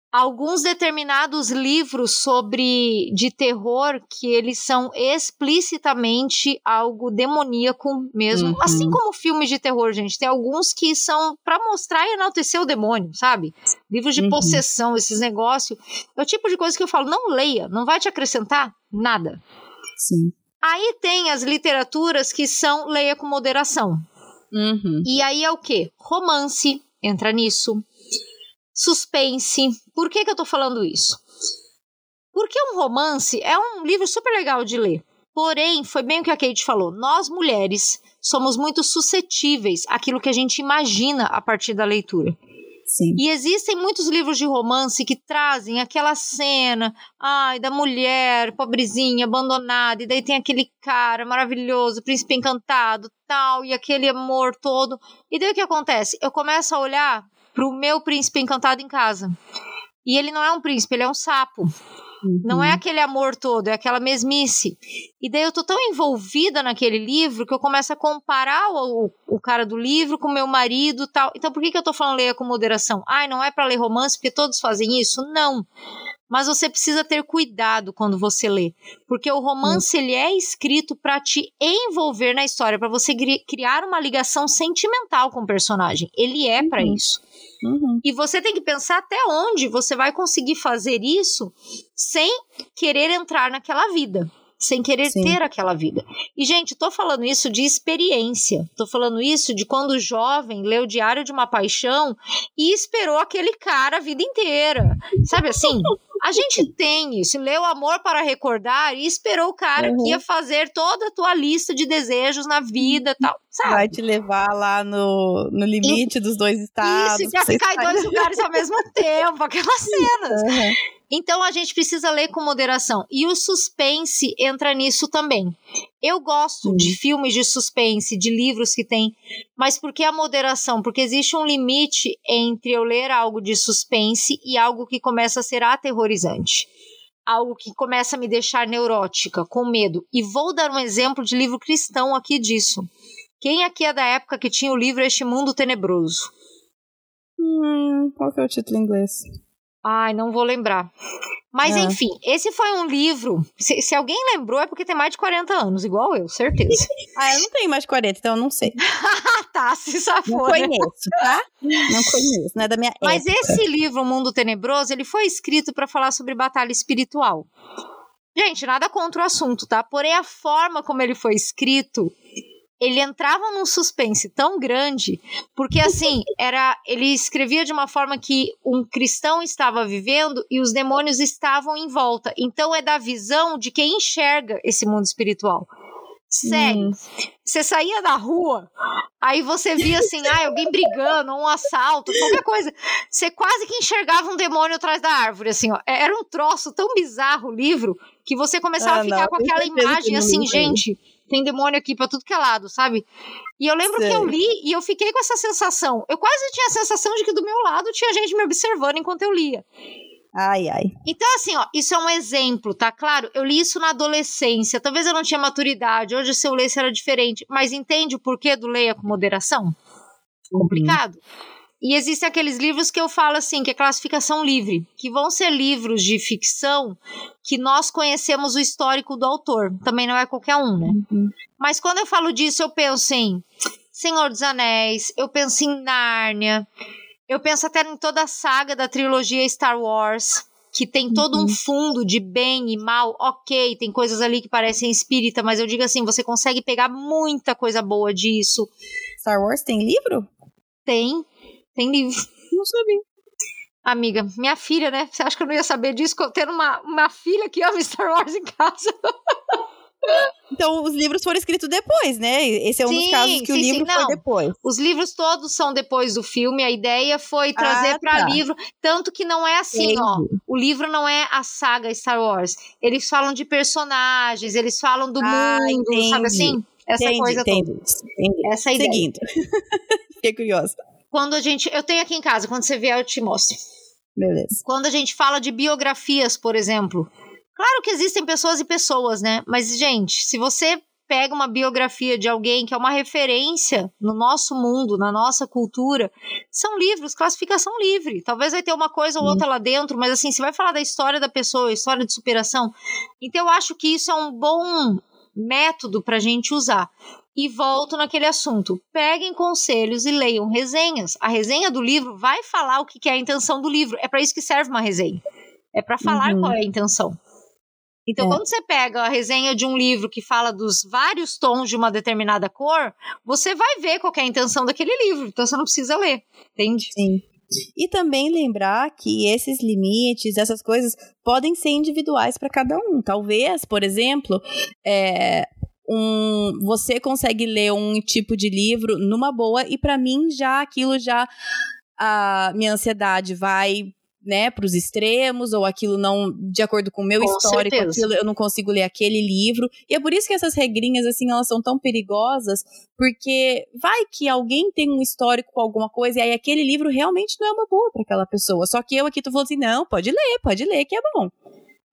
Alguns determinados livros sobre de terror que eles são explicitamente algo demoníaco mesmo, uhum. assim como filmes de terror, gente. Tem alguns que são para mostrar e enaltecer o demônio, sabe? Livros de uhum. possessão, esses negócios. É o tipo de coisa que eu falo, não leia, não vai te acrescentar nada. Sim. Aí tem as literaturas que são leia com moderação. Uhum. E aí é o que? Romance entra nisso. Suspense. Por que, que eu tô falando isso? Porque um romance é um livro super legal de ler. Porém, foi bem o que a Kate falou. Nós mulheres somos muito suscetíveis àquilo que a gente imagina a partir da leitura. Sim. E existem muitos livros de romance que trazem aquela cena, ai, da mulher pobrezinha, abandonada, e daí tem aquele cara maravilhoso, príncipe encantado, tal, e aquele amor todo. E daí o que acontece? Eu começo a olhar pro meu príncipe encantado em casa. E ele não é um príncipe, ele é um sapo. Uhum. Não é uhum. aquele amor todo, é aquela mesmice. E daí eu tô tão envolvida naquele livro que eu começo a comparar o, o cara do livro com meu marido tal. Então por que, que eu tô falando leia com moderação? Ai, não é para ler romance porque todos fazem isso? Não. Mas você precisa ter cuidado quando você lê, porque o romance uhum. ele é escrito para te envolver na história, para você criar uma ligação sentimental com o personagem. Ele é para uhum. isso. Uhum. E você tem que pensar até onde você vai conseguir fazer isso sem querer entrar naquela vida sem querer Sim. ter aquela vida. E, gente, tô falando isso de experiência. Tô falando isso de quando jovem leu o Diário de uma Paixão e esperou aquele cara a vida inteira. Sabe assim? A gente tem isso, leu Amor para Recordar e esperou o cara uhum. que ia fazer toda a tua lista de desejos na vida tal. Sabe? Vai te levar lá no, no limite e, dos dois estados. Isso, já ficar em dois lugares ao mesmo [LAUGHS] tempo, aquelas cenas. Uhum. Então a gente precisa ler com moderação. E o suspense entra nisso também. Eu gosto de filmes de suspense, de livros que tem, mas por que a moderação? Porque existe um limite entre eu ler algo de suspense e algo que começa a ser aterrorizante. Algo que começa a me deixar neurótica, com medo. E vou dar um exemplo de livro cristão aqui disso. Quem aqui é da época que tinha o livro Este Mundo Tenebroso? Hum, qual que é o título em inglês? Ai, não vou lembrar. Mas é. enfim, esse foi um livro. Se, se, alguém lembrou, é porque tem mais de 40 anos, igual eu, certeza. [LAUGHS] ah, eu não tenho mais de 40, então eu não sei. [LAUGHS] tá, se safou. Não conheço, tá? Não conheço, não é da minha Mas época. esse livro, O Mundo Tenebroso, ele foi escrito para falar sobre batalha espiritual. Gente, nada contra o assunto, tá? Porém, a forma como ele foi escrito ele entrava num suspense tão grande, porque assim, [LAUGHS] era, ele escrevia de uma forma que um cristão estava vivendo e os demônios estavam em volta. Então é da visão de quem enxerga esse mundo espiritual. Sério. Hum. Você saía da rua, aí você via assim, ah, alguém brigando, um assalto, qualquer coisa. Você quase que enxergava um demônio atrás da árvore, assim, ó. Era um troço tão bizarro o livro que você começava ah, a ficar não, com aquela imagem assim, gente tem demônio aqui pra tudo que é lado, sabe? E eu lembro Sei. que eu li e eu fiquei com essa sensação. Eu quase tinha a sensação de que do meu lado tinha gente me observando enquanto eu lia. Ai, ai. Então, assim, ó, isso é um exemplo, tá? Claro, eu li isso na adolescência. Talvez eu não tinha maturidade. Hoje, se eu lesse, era diferente. Mas entende o porquê do leia com moderação? Uhum. E existem aqueles livros que eu falo assim, que é classificação livre, que vão ser livros de ficção que nós conhecemos o histórico do autor. Também não é qualquer um, né? Uhum. Mas quando eu falo disso, eu penso em Senhor dos Anéis, eu penso em Nárnia, eu penso até em toda a saga da trilogia Star Wars, que tem todo uhum. um fundo de bem e mal, ok, tem coisas ali que parecem espírita, mas eu digo assim, você consegue pegar muita coisa boa disso. Star Wars tem livro? Tem. Tem livro. Não sabia. Amiga, minha filha, né? Você acha que eu não ia saber disso? Tendo uma, uma filha que ama Star Wars em casa. [LAUGHS] Então, os livros foram escritos depois, né? Esse é um sim, dos casos que sim, o livro sim, foi depois. Os livros todos são depois do filme. A ideia foi trazer ah, para tá. livro. Tanto que não é assim, Entendi. ó. O livro não é a saga Star Wars. Eles falam de personagens, eles falam do ah, mundo, entendi. sabe assim? Essa entendi, coisa entendi, toda. Entendi. Essa é a ideia. Seguindo. [LAUGHS] Fiquei curiosa quando a gente. Eu tenho aqui em casa, quando você vier, eu te mostro. Beleza. Quando a gente fala de biografias, por exemplo. Claro que existem pessoas e pessoas, né? Mas, gente, se você pega uma biografia de alguém que é uma referência no nosso mundo, na nossa cultura, são livros, classificação livre. Talvez vai ter uma coisa ou outra lá dentro, mas assim, você vai falar da história da pessoa, história de superação. Então eu acho que isso é um bom método para a gente usar e volto naquele assunto. Peguem conselhos e leiam resenhas. A resenha do livro vai falar o que é a intenção do livro. É para isso que serve uma resenha. É para falar uhum. qual é a intenção. Então, é. quando você pega a resenha de um livro que fala dos vários tons de uma determinada cor, você vai ver qual é a intenção daquele livro. Então, você não precisa ler, entende? Sim. E também lembrar que esses limites, essas coisas, podem ser individuais para cada um. Talvez, por exemplo, é, um, você consegue ler um tipo de livro numa boa e para mim já aquilo já a minha ansiedade vai né, para os extremos, ou aquilo não, de acordo com o meu com histórico, aquilo, eu não consigo ler aquele livro. E é por isso que essas regrinhas, assim, elas são tão perigosas, porque vai que alguém tem um histórico com alguma coisa, e aí aquele livro realmente não é uma boa para aquela pessoa. Só que eu aqui tô falando assim, não, pode ler, pode ler, que é bom.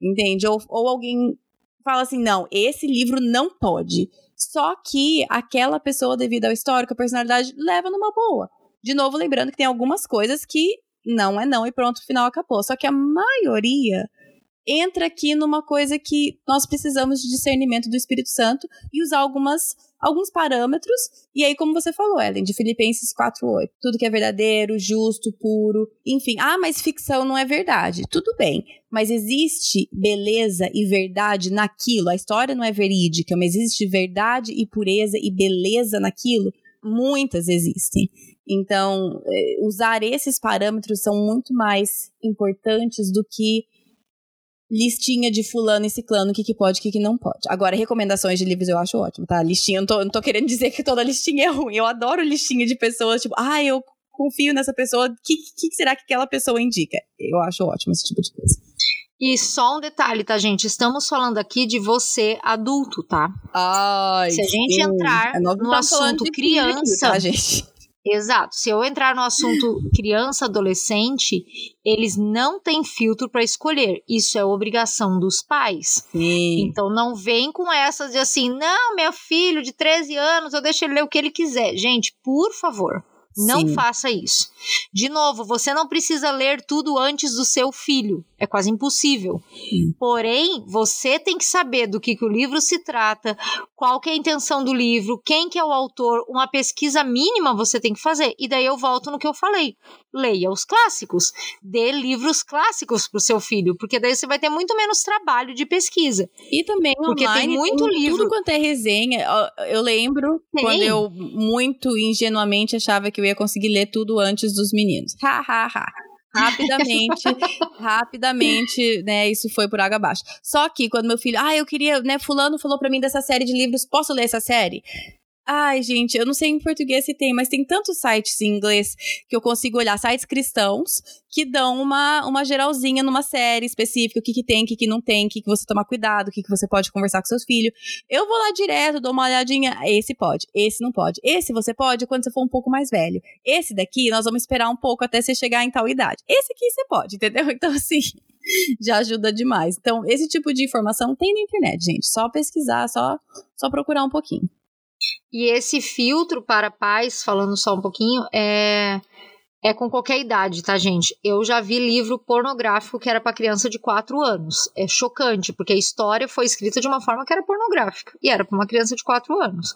Entende? Ou, ou alguém fala assim: não, esse livro não pode. Só que aquela pessoa, devido ao histórico, a personalidade, leva numa boa. De novo, lembrando que tem algumas coisas que não é não e pronto, o final acabou. Só que a maioria entra aqui numa coisa que nós precisamos de discernimento do Espírito Santo e usar algumas alguns parâmetros. E aí, como você falou, Ellen, de Filipenses 4:8, tudo que é verdadeiro, justo, puro, enfim. Ah, mas ficção não é verdade. Tudo bem, mas existe beleza e verdade naquilo. A história não é verídica, mas existe verdade e pureza e beleza naquilo. Muitas existem. Então, eh, usar esses parâmetros são muito mais importantes do que listinha de fulano e ciclano, o que, que pode, o que, que não pode. Agora, recomendações de livros eu acho ótimo, tá? Listinha, não tô, não tô querendo dizer que toda listinha é ruim. Eu adoro listinha de pessoas, tipo, ah, eu confio nessa pessoa, o que, que, será que aquela pessoa indica? Eu acho ótimo esse tipo de coisa. E só um detalhe, tá, gente? Estamos falando aqui de você adulto, tá? Ai, Se a gente sim. entrar é no assunto criança, aqui, tá, gente? Exato. Se eu entrar no assunto criança, adolescente, eles não têm filtro para escolher. Isso é obrigação dos pais. Sim. Então não vem com essas de assim, não, meu filho de 13 anos, eu deixo ele ler o que ele quiser. Gente, por favor, não Sim. faça isso. De novo, você não precisa ler tudo antes do seu filho. É quase impossível. Sim. Porém, você tem que saber do que, que o livro se trata, qual que é a intenção do livro, quem que é o autor, uma pesquisa mínima você tem que fazer. E daí eu volto no que eu falei. Leia os clássicos. Dê livros clássicos para o seu filho, porque daí você vai ter muito menos trabalho de pesquisa. E também porque online, tem muito tem livro. Tudo quanto é resenha. Eu lembro tem. quando eu muito ingenuamente achava que eu ia conseguir ler tudo antes dos meninos. Ha, ha, ha. Rapidamente, [LAUGHS] rapidamente, né, isso foi por água abaixo. Só que quando meu filho, ah, eu queria, né, fulano falou para mim dessa série de livros, posso ler essa série? Ai, gente, eu não sei em português se tem, mas tem tantos sites em inglês que eu consigo olhar, sites cristãos, que dão uma, uma geralzinha numa série específica, o que, que tem, o que, que não tem, o que, que você toma cuidado, o que, que você pode conversar com seus filhos. Eu vou lá direto, dou uma olhadinha, esse pode, esse não pode. Esse você pode quando você for um pouco mais velho. Esse daqui, nós vamos esperar um pouco até você chegar em tal idade. Esse aqui você pode, entendeu? [LAUGHS] Então, assim já ajuda demais. Então, esse tipo de informação tem na internet, gente. Só pesquisar, só, só procurar um pouquinho. E esse filtro para pais, falando só um pouquinho, é, é com qualquer idade, tá, gente? Eu já vi livro pornográfico que era para criança de 4 anos. É chocante, porque a história foi escrita de uma forma que era pornográfica e era para uma criança de 4 anos.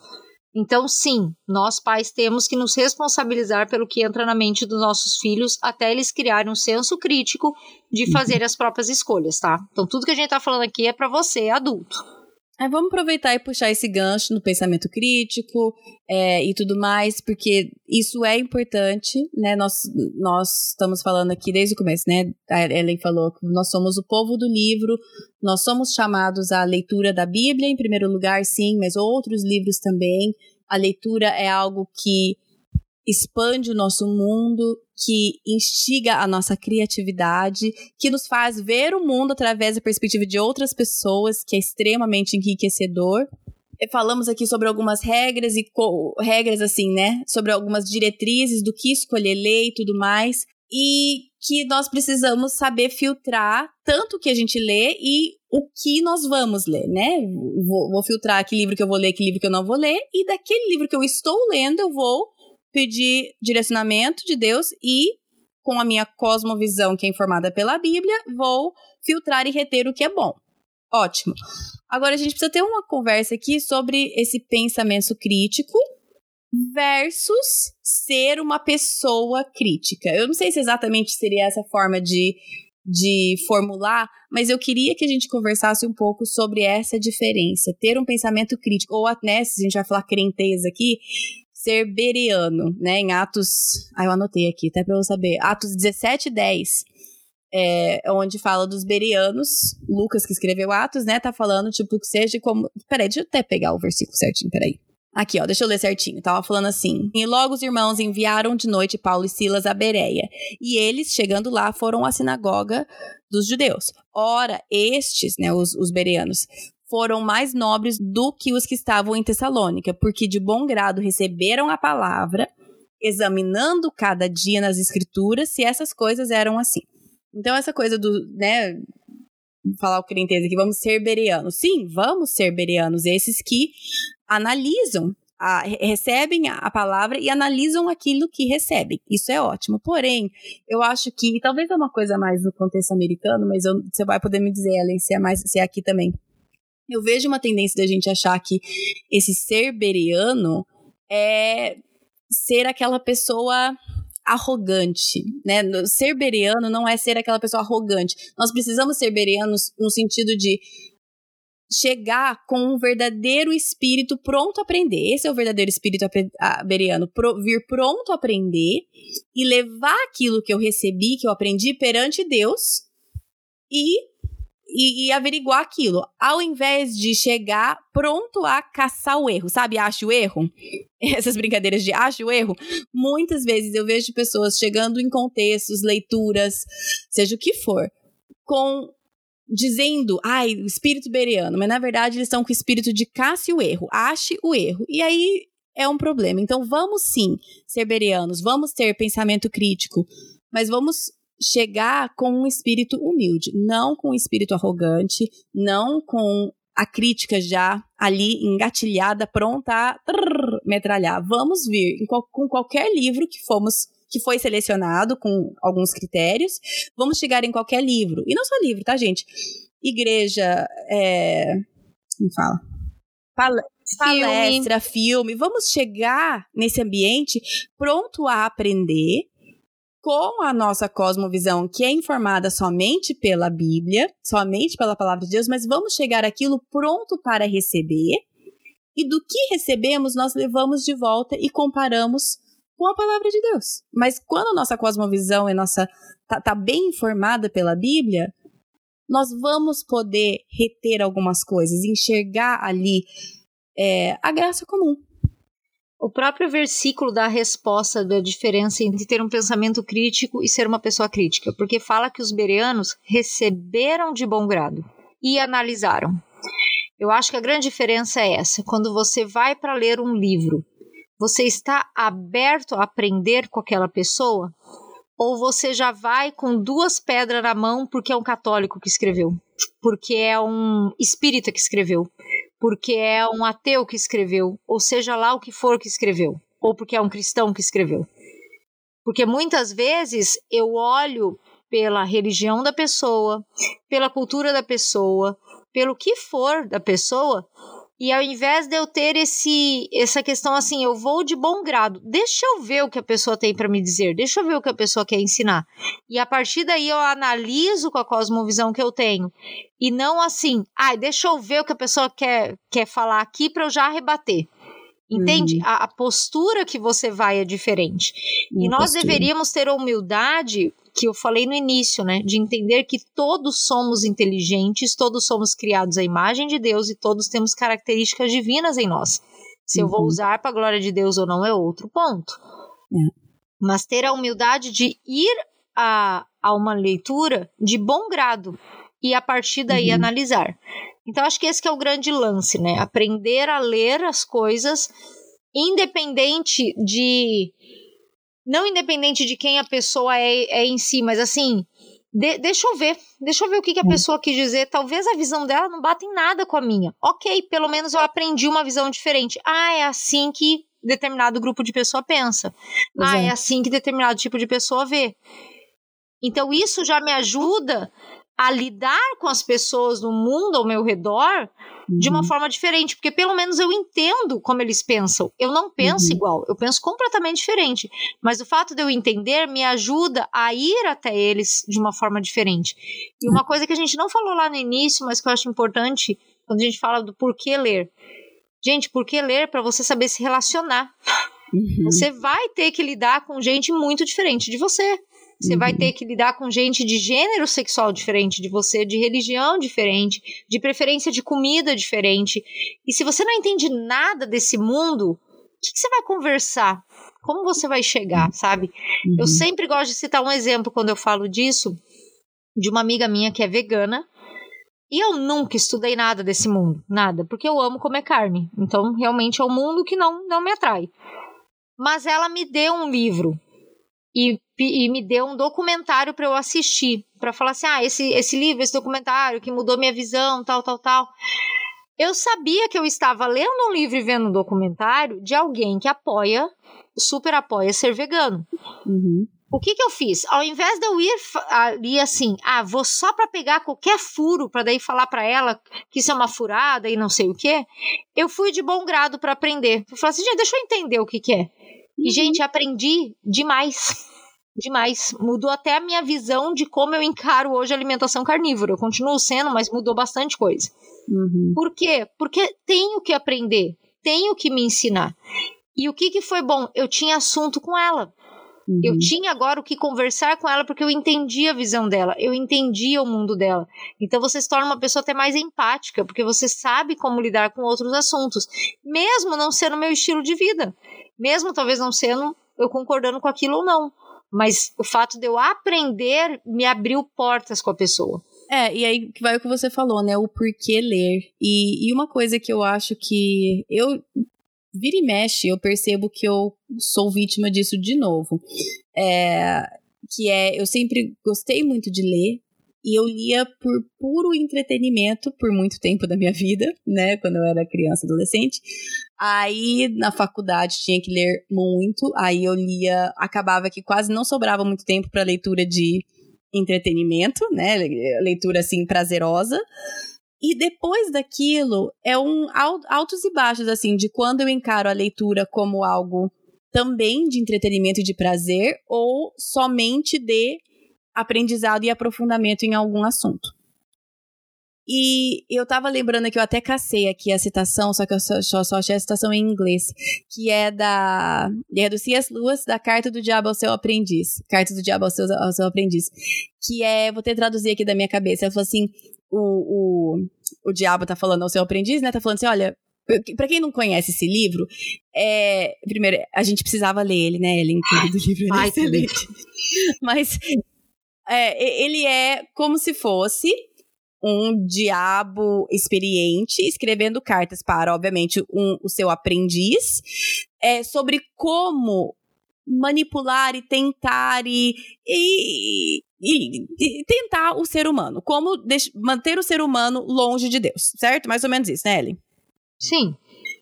Então, sim, nós pais temos que nos responsabilizar pelo que entra na mente dos nossos filhos até eles criarem um senso crítico de fazer as próprias escolhas, tá? Então, tudo que a gente tá falando aqui é para você, adulto. Aí vamos aproveitar e puxar esse gancho no pensamento crítico é, e tudo mais, porque isso é importante, né? Nós, nós estamos falando aqui desde o começo, né? A Ellen falou que nós somos o povo do livro, nós somos chamados à leitura da Bíblia, em primeiro lugar, sim, mas outros livros também. A leitura é algo que expande o nosso mundo, que instiga a nossa criatividade, que nos faz ver o mundo através da perspectiva de outras pessoas, que é extremamente enriquecedor. Falamos aqui sobre algumas regras e regras assim, né? Sobre algumas diretrizes do que escolher ler e tudo mais. E que nós precisamos saber filtrar tanto o que a gente lê e o que nós vamos ler, né? Vou, vou filtrar que livro que eu vou ler, que livro que eu não vou ler, e daquele livro que eu estou lendo, eu vou pedir direcionamento de Deus e, com a minha cosmovisão, que é informada pela Bíblia, vou filtrar e reter o que é bom. Ótimo. Agora a gente precisa ter uma conversa aqui sobre esse pensamento crítico versus ser uma pessoa crítica. Eu não sei se exatamente seria essa forma de, de formular, mas eu queria que a gente conversasse um pouco sobre essa diferença. Ter um pensamento crítico, ou até, se a gente vai falar crenteza aqui, ser bereano, né? Em Atos. Ah, eu anotei aqui, até para eu saber. Atos 17, 10. É, onde fala dos bereanos, Lucas que escreveu Atos, né, tá falando, tipo, que seja como... Peraí, deixa eu até pegar o versículo certinho, peraí. Aqui, ó, deixa eu ler certinho. Tava falando assim. E logo os irmãos enviaram de noite Paulo e Silas a Bereia. E eles, chegando lá, foram à sinagoga dos judeus. Ora, estes, né, os, os bereanos, foram mais nobres do que os que estavam em Tessalônica, porque de bom grado receberam a palavra, examinando cada dia nas escrituras se essas coisas eram assim. Então, essa coisa do, né, falar o crenteza aqui, vamos ser bereanos. Sim, vamos ser bereanos, esses que analisam, a, recebem a palavra e analisam aquilo que recebem. Isso é ótimo. Porém, eu acho que, talvez é uma coisa mais no contexto americano, mas eu, você vai poder me dizer, Ellen, se é, mais, se é aqui também. Eu vejo uma tendência da gente achar que esse ser beriano é ser aquela pessoa arrogante, né? Ser beriano não é ser aquela pessoa arrogante. Nós precisamos ser berianos no sentido de chegar com um verdadeiro espírito pronto a aprender. Esse é o verdadeiro espírito beriano, vir pronto a aprender e levar aquilo que eu recebi, que eu aprendi perante Deus e e, e, averiguar aquilo, ao invés de chegar pronto a caçar o erro, sabe? Acha o erro? [LAUGHS] Essas brincadeiras de acha o erro. Muitas vezes eu vejo pessoas chegando em contextos, leituras, seja o que for, com dizendo, ai, espírito beriano, mas na verdade eles estão com o espírito de caça o erro, ache o erro. E aí é um problema. Então vamos sim ser berianos, vamos ter pensamento crítico, mas vamos chegar com um espírito humilde, não com um espírito arrogante, não com a crítica já ali engatilhada, pronta a trrr, metralhar. Vamos vir com qualquer livro que fomos que foi selecionado com alguns critérios, vamos chegar em qualquer livro. E não só livro, tá, gente? Igreja, é... como fala? Palestra, filme. filme. Vamos chegar nesse ambiente pronto a aprender, com a nossa cosmovisão, que é informada somente pela Bíblia, somente pela palavra de Deus, mas vamos chegar aquilo pronto para receber. E do que recebemos, nós levamos de volta e comparamos com a palavra de Deus. Mas quando a nossa cosmovisão é nossa tá, tá bem informada pela Bíblia, nós vamos poder reter algumas coisas, enxergar ali é, a graça comum. O próprio versículo dá a resposta da diferença entre ter um pensamento crítico e ser uma pessoa crítica, porque fala que os bereanos receberam de bom grado e analisaram. Eu acho que a grande diferença é essa. Quando você vai para ler um livro, você está aberto a aprender com aquela pessoa? Ou você já vai com duas pedras na mão porque é um católico que escreveu? Porque é um espírita que escreveu? Porque é um ateu que escreveu, ou seja lá o que for que escreveu, ou porque é um cristão que escreveu. Porque muitas vezes eu olho pela religião da pessoa, pela cultura da pessoa, pelo que for da pessoa, e ao invés de eu ter esse essa questão assim, eu vou de bom grado, deixa eu ver o que a pessoa tem para me dizer, deixa eu ver o que a pessoa quer ensinar. E a partir daí eu analiso com a cosmovisão que eu tenho. E não assim, ai, ah, deixa eu ver o que a pessoa quer, quer falar aqui para eu já rebater. Entende? Uhum. A, a, postura que você vai é diferente. E nós postura. deveríamos ter a humildade que eu falei no início, né? De entender que todos somos inteligentes, todos somos criados à imagem de Deus e todos temos características divinas em nós. Se uhum. eu vou uhum. usar para a glória de Deus ou não é outro ponto. Uhum. Mas ter a humildade de ir a, a uma leitura de bom grado e a partir daí uhum. analisar. Então acho que esse que é o grande lance, né? Aprender a ler as coisas independente de não independente de quem a pessoa é, é em si, mas assim, de, deixa eu ver, deixa eu ver o que, que a hum. pessoa quis dizer. Talvez a visão dela não bata em nada com a minha. Ok, pelo menos eu aprendi uma visão diferente. Ah, é assim que determinado grupo de pessoa pensa. Exato. Ah, é assim que determinado tipo de pessoa vê. Então isso já me ajuda a lidar com as pessoas no mundo ao meu redor. De uma uhum. forma diferente, porque pelo menos eu entendo como eles pensam. Eu não penso uhum. igual, eu penso completamente diferente. Mas o fato de eu entender me ajuda a ir até eles de uma forma diferente. E uma coisa que a gente não falou lá no início, mas que eu acho importante quando a gente fala do porquê ler. Gente, por que ler? Para você saber se relacionar. Uhum. Você vai ter que lidar com gente muito diferente de você. Você uhum. vai ter que lidar com gente de gênero sexual diferente de você, de religião diferente, de preferência de comida diferente. E se você não entende nada desse mundo, o que, que você vai conversar? Como você vai chegar, sabe? Uhum. Eu sempre gosto de citar um exemplo quando eu falo disso, de uma amiga minha que é vegana. E eu nunca estudei nada desse mundo, nada, porque eu amo comer carne. Então, realmente é um mundo que não, não me atrai. Mas ela me deu um livro e, e me deu um documentário para eu assistir, para falar assim: ah, esse, esse livro, esse documentário que mudou minha visão, tal, tal, tal. Eu sabia que eu estava lendo um livro e vendo um documentário de alguém que apoia, super apoia ser vegano. Uhum. O que que eu fiz? Ao invés de eu ir ali assim, ah, vou só para pegar qualquer furo para daí falar para ela que isso é uma furada e não sei o que, eu fui de bom grado para aprender. Eu falei assim, gente, deixa eu entender o que que é. E, gente, aprendi demais. Demais. Mudou até a minha visão de como eu encaro hoje a alimentação carnívora. Eu continuo sendo, mas mudou bastante coisa. Uhum. Por quê? Porque tenho que aprender, tenho que me ensinar. E o que, que foi bom? Eu tinha assunto com ela. Uhum. Eu tinha agora o que conversar com ela porque eu entendia a visão dela, eu entendia o mundo dela. Então você se torna uma pessoa até mais empática, porque você sabe como lidar com outros assuntos, mesmo não sendo o meu estilo de vida mesmo talvez não sendo eu concordando com aquilo ou não. Mas o fato de eu aprender me abriu portas com a pessoa. É, e aí vai o que você falou, né? O porquê ler. E, e uma coisa que eu acho que eu vira e mexe, eu percebo que eu sou vítima disso de novo. É, que é, eu sempre gostei muito de ler, e eu lia por puro entretenimento por muito tempo da minha vida, né, quando eu era criança, adolescente. Aí na faculdade tinha que ler muito, aí eu lia, acabava que quase não sobrava muito tempo para leitura de entretenimento, né, leitura assim prazerosa. E depois daquilo, é um altos e baixos, assim, de quando eu encaro a leitura como algo também de entretenimento e de prazer, ou somente de aprendizado e aprofundamento em algum assunto. E eu tava lembrando que eu até cacei aqui a citação, só que eu só, só, só achei a citação em inglês, que é da é do C.S. Lewis, da Carta do Diabo ao Seu Aprendiz. Carta do Diabo ao Seu, ao seu Aprendiz. Que é, vou ter traduzir aqui da minha cabeça, ela falou assim, o, o, o diabo tá falando ao seu aprendiz, né, tá falando assim, olha, para quem não conhece esse livro, é, primeiro, a gente precisava ler ele, né, ele é do livro, é excelente. Mas é, ele é como se fosse um diabo experiente escrevendo cartas para, obviamente, um, o seu aprendiz é, sobre como manipular e tentar e, e, e, e tentar o ser humano, como manter o ser humano longe de Deus, certo? Mais ou menos isso, né, Ellen? Sim.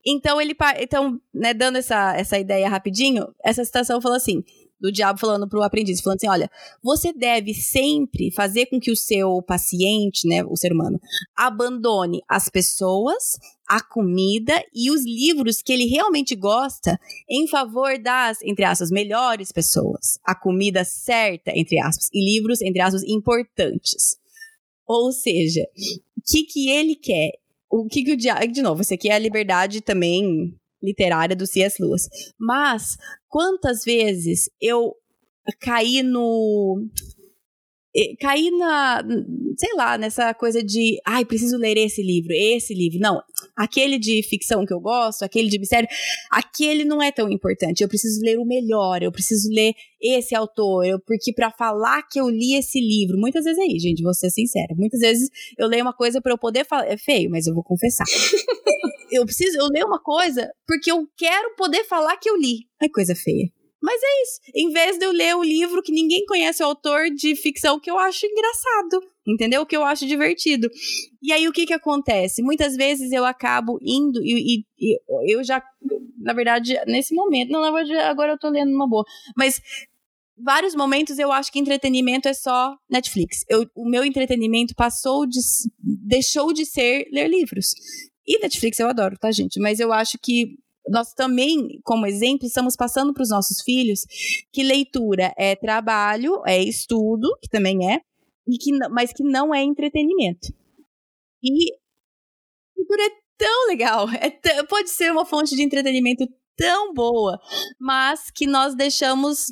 Então ele então, né, dando essa, essa ideia rapidinho, essa citação falou assim: do diabo falando para o aprendiz, falando assim: olha, você deve sempre fazer com que o seu paciente, né, o ser humano, abandone as pessoas, a comida e os livros que ele realmente gosta em favor das, entre aspas, melhores pessoas, a comida certa, entre aspas, e livros, entre aspas, importantes. Ou seja, o que, que ele quer? O que, que o diabo. De novo, isso aqui é a liberdade também literária do C.S. Lewis. Mas quantas vezes eu caí no caí na, sei lá, nessa coisa de, ai, preciso ler esse livro, esse livro. Não, aquele de ficção que eu gosto, aquele de mistério, aquele não é tão importante. Eu preciso ler o melhor, eu preciso ler esse autor, eu, porque para falar que eu li esse livro, muitas vezes é aí, gente, vou ser sincera. Muitas vezes eu leio uma coisa para eu poder falar, é feio, mas eu vou confessar. [LAUGHS] eu preciso, eu leio uma coisa porque eu quero poder falar que eu li. Ai, coisa feia. Mas é isso. Em vez de eu ler o livro que ninguém conhece o autor de ficção que eu acho engraçado, entendeu? Que eu acho divertido. E aí o que que acontece? Muitas vezes eu acabo indo e, e, e eu já, na verdade, nesse momento, não, na verdade, agora eu tô lendo uma boa, mas vários momentos eu acho que entretenimento é só Netflix. Eu, o meu entretenimento passou de. deixou de ser ler livros. E Netflix eu adoro, tá, gente? Mas eu acho que nós também, como exemplo, estamos passando para os nossos filhos que leitura é trabalho, é estudo, que também é, e que, mas que não é entretenimento. E leitura é tão legal, [LAUGHS] é pode ser uma fonte de entretenimento tão boa, mas que nós deixamos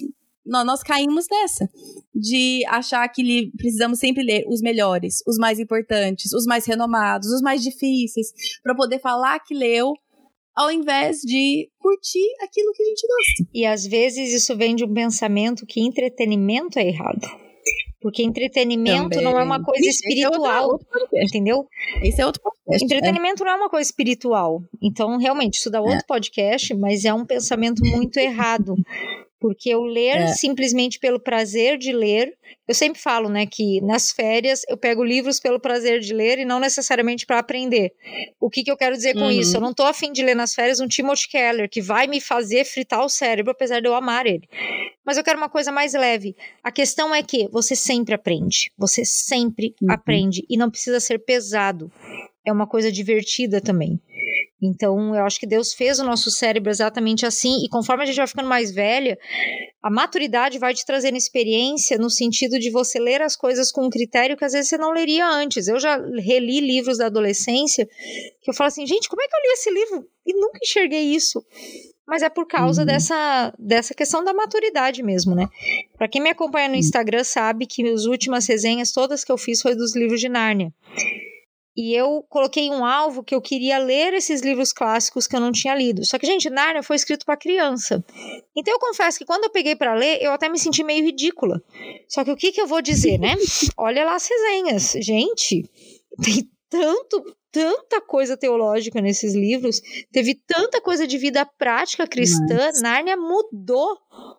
nós caímos nessa de achar que precisamos sempre ler os melhores, os mais importantes, os mais renomados, os mais difíceis, para poder falar que leu ao invés de curtir aquilo que a gente gosta. E às vezes isso vem de um pensamento que entretenimento é errado. Porque entretenimento Também. não é uma coisa espiritual, é outro, outro entendeu? Esse é outro podcast. Entretenimento é. não é uma coisa espiritual. Então, realmente, isso dá outro é. podcast, mas é um pensamento muito errado. Porque eu ler é. simplesmente pelo prazer de ler, eu sempre falo, né, que nas férias eu pego livros pelo prazer de ler e não necessariamente para aprender. O que, que eu quero dizer com uhum. isso? Eu não tô afim de ler nas férias um Timothy Keller que vai me fazer fritar o cérebro, apesar de eu amar ele. Mas eu quero uma coisa mais leve. A questão é que você sempre aprende. Você sempre uhum. aprende e não precisa ser pesado. É uma coisa divertida também. Então, eu acho que Deus fez o nosso cérebro exatamente assim, e conforme a gente vai ficando mais velha, a maturidade vai te trazendo experiência no sentido de você ler as coisas com um critério que às vezes você não leria antes. Eu já reli livros da adolescência que eu falo assim, gente, como é que eu li esse livro e nunca enxerguei isso? Mas é por causa uhum. dessa, dessa questão da maturidade mesmo, né? Para quem me acompanha no Instagram sabe que as últimas resenhas todas que eu fiz foi dos livros de Nárnia. E eu coloquei um alvo que eu queria ler esses livros clássicos que eu não tinha lido. Só que, gente, Narnia foi escrito para criança. Então eu confesso que quando eu peguei para ler, eu até me senti meio ridícula. Só que o que, que eu vou dizer, né? [LAUGHS] Olha lá as resenhas. Gente, tem tanto, tanta coisa teológica nesses livros, teve tanta coisa de vida prática cristã. Nossa. Nárnia mudou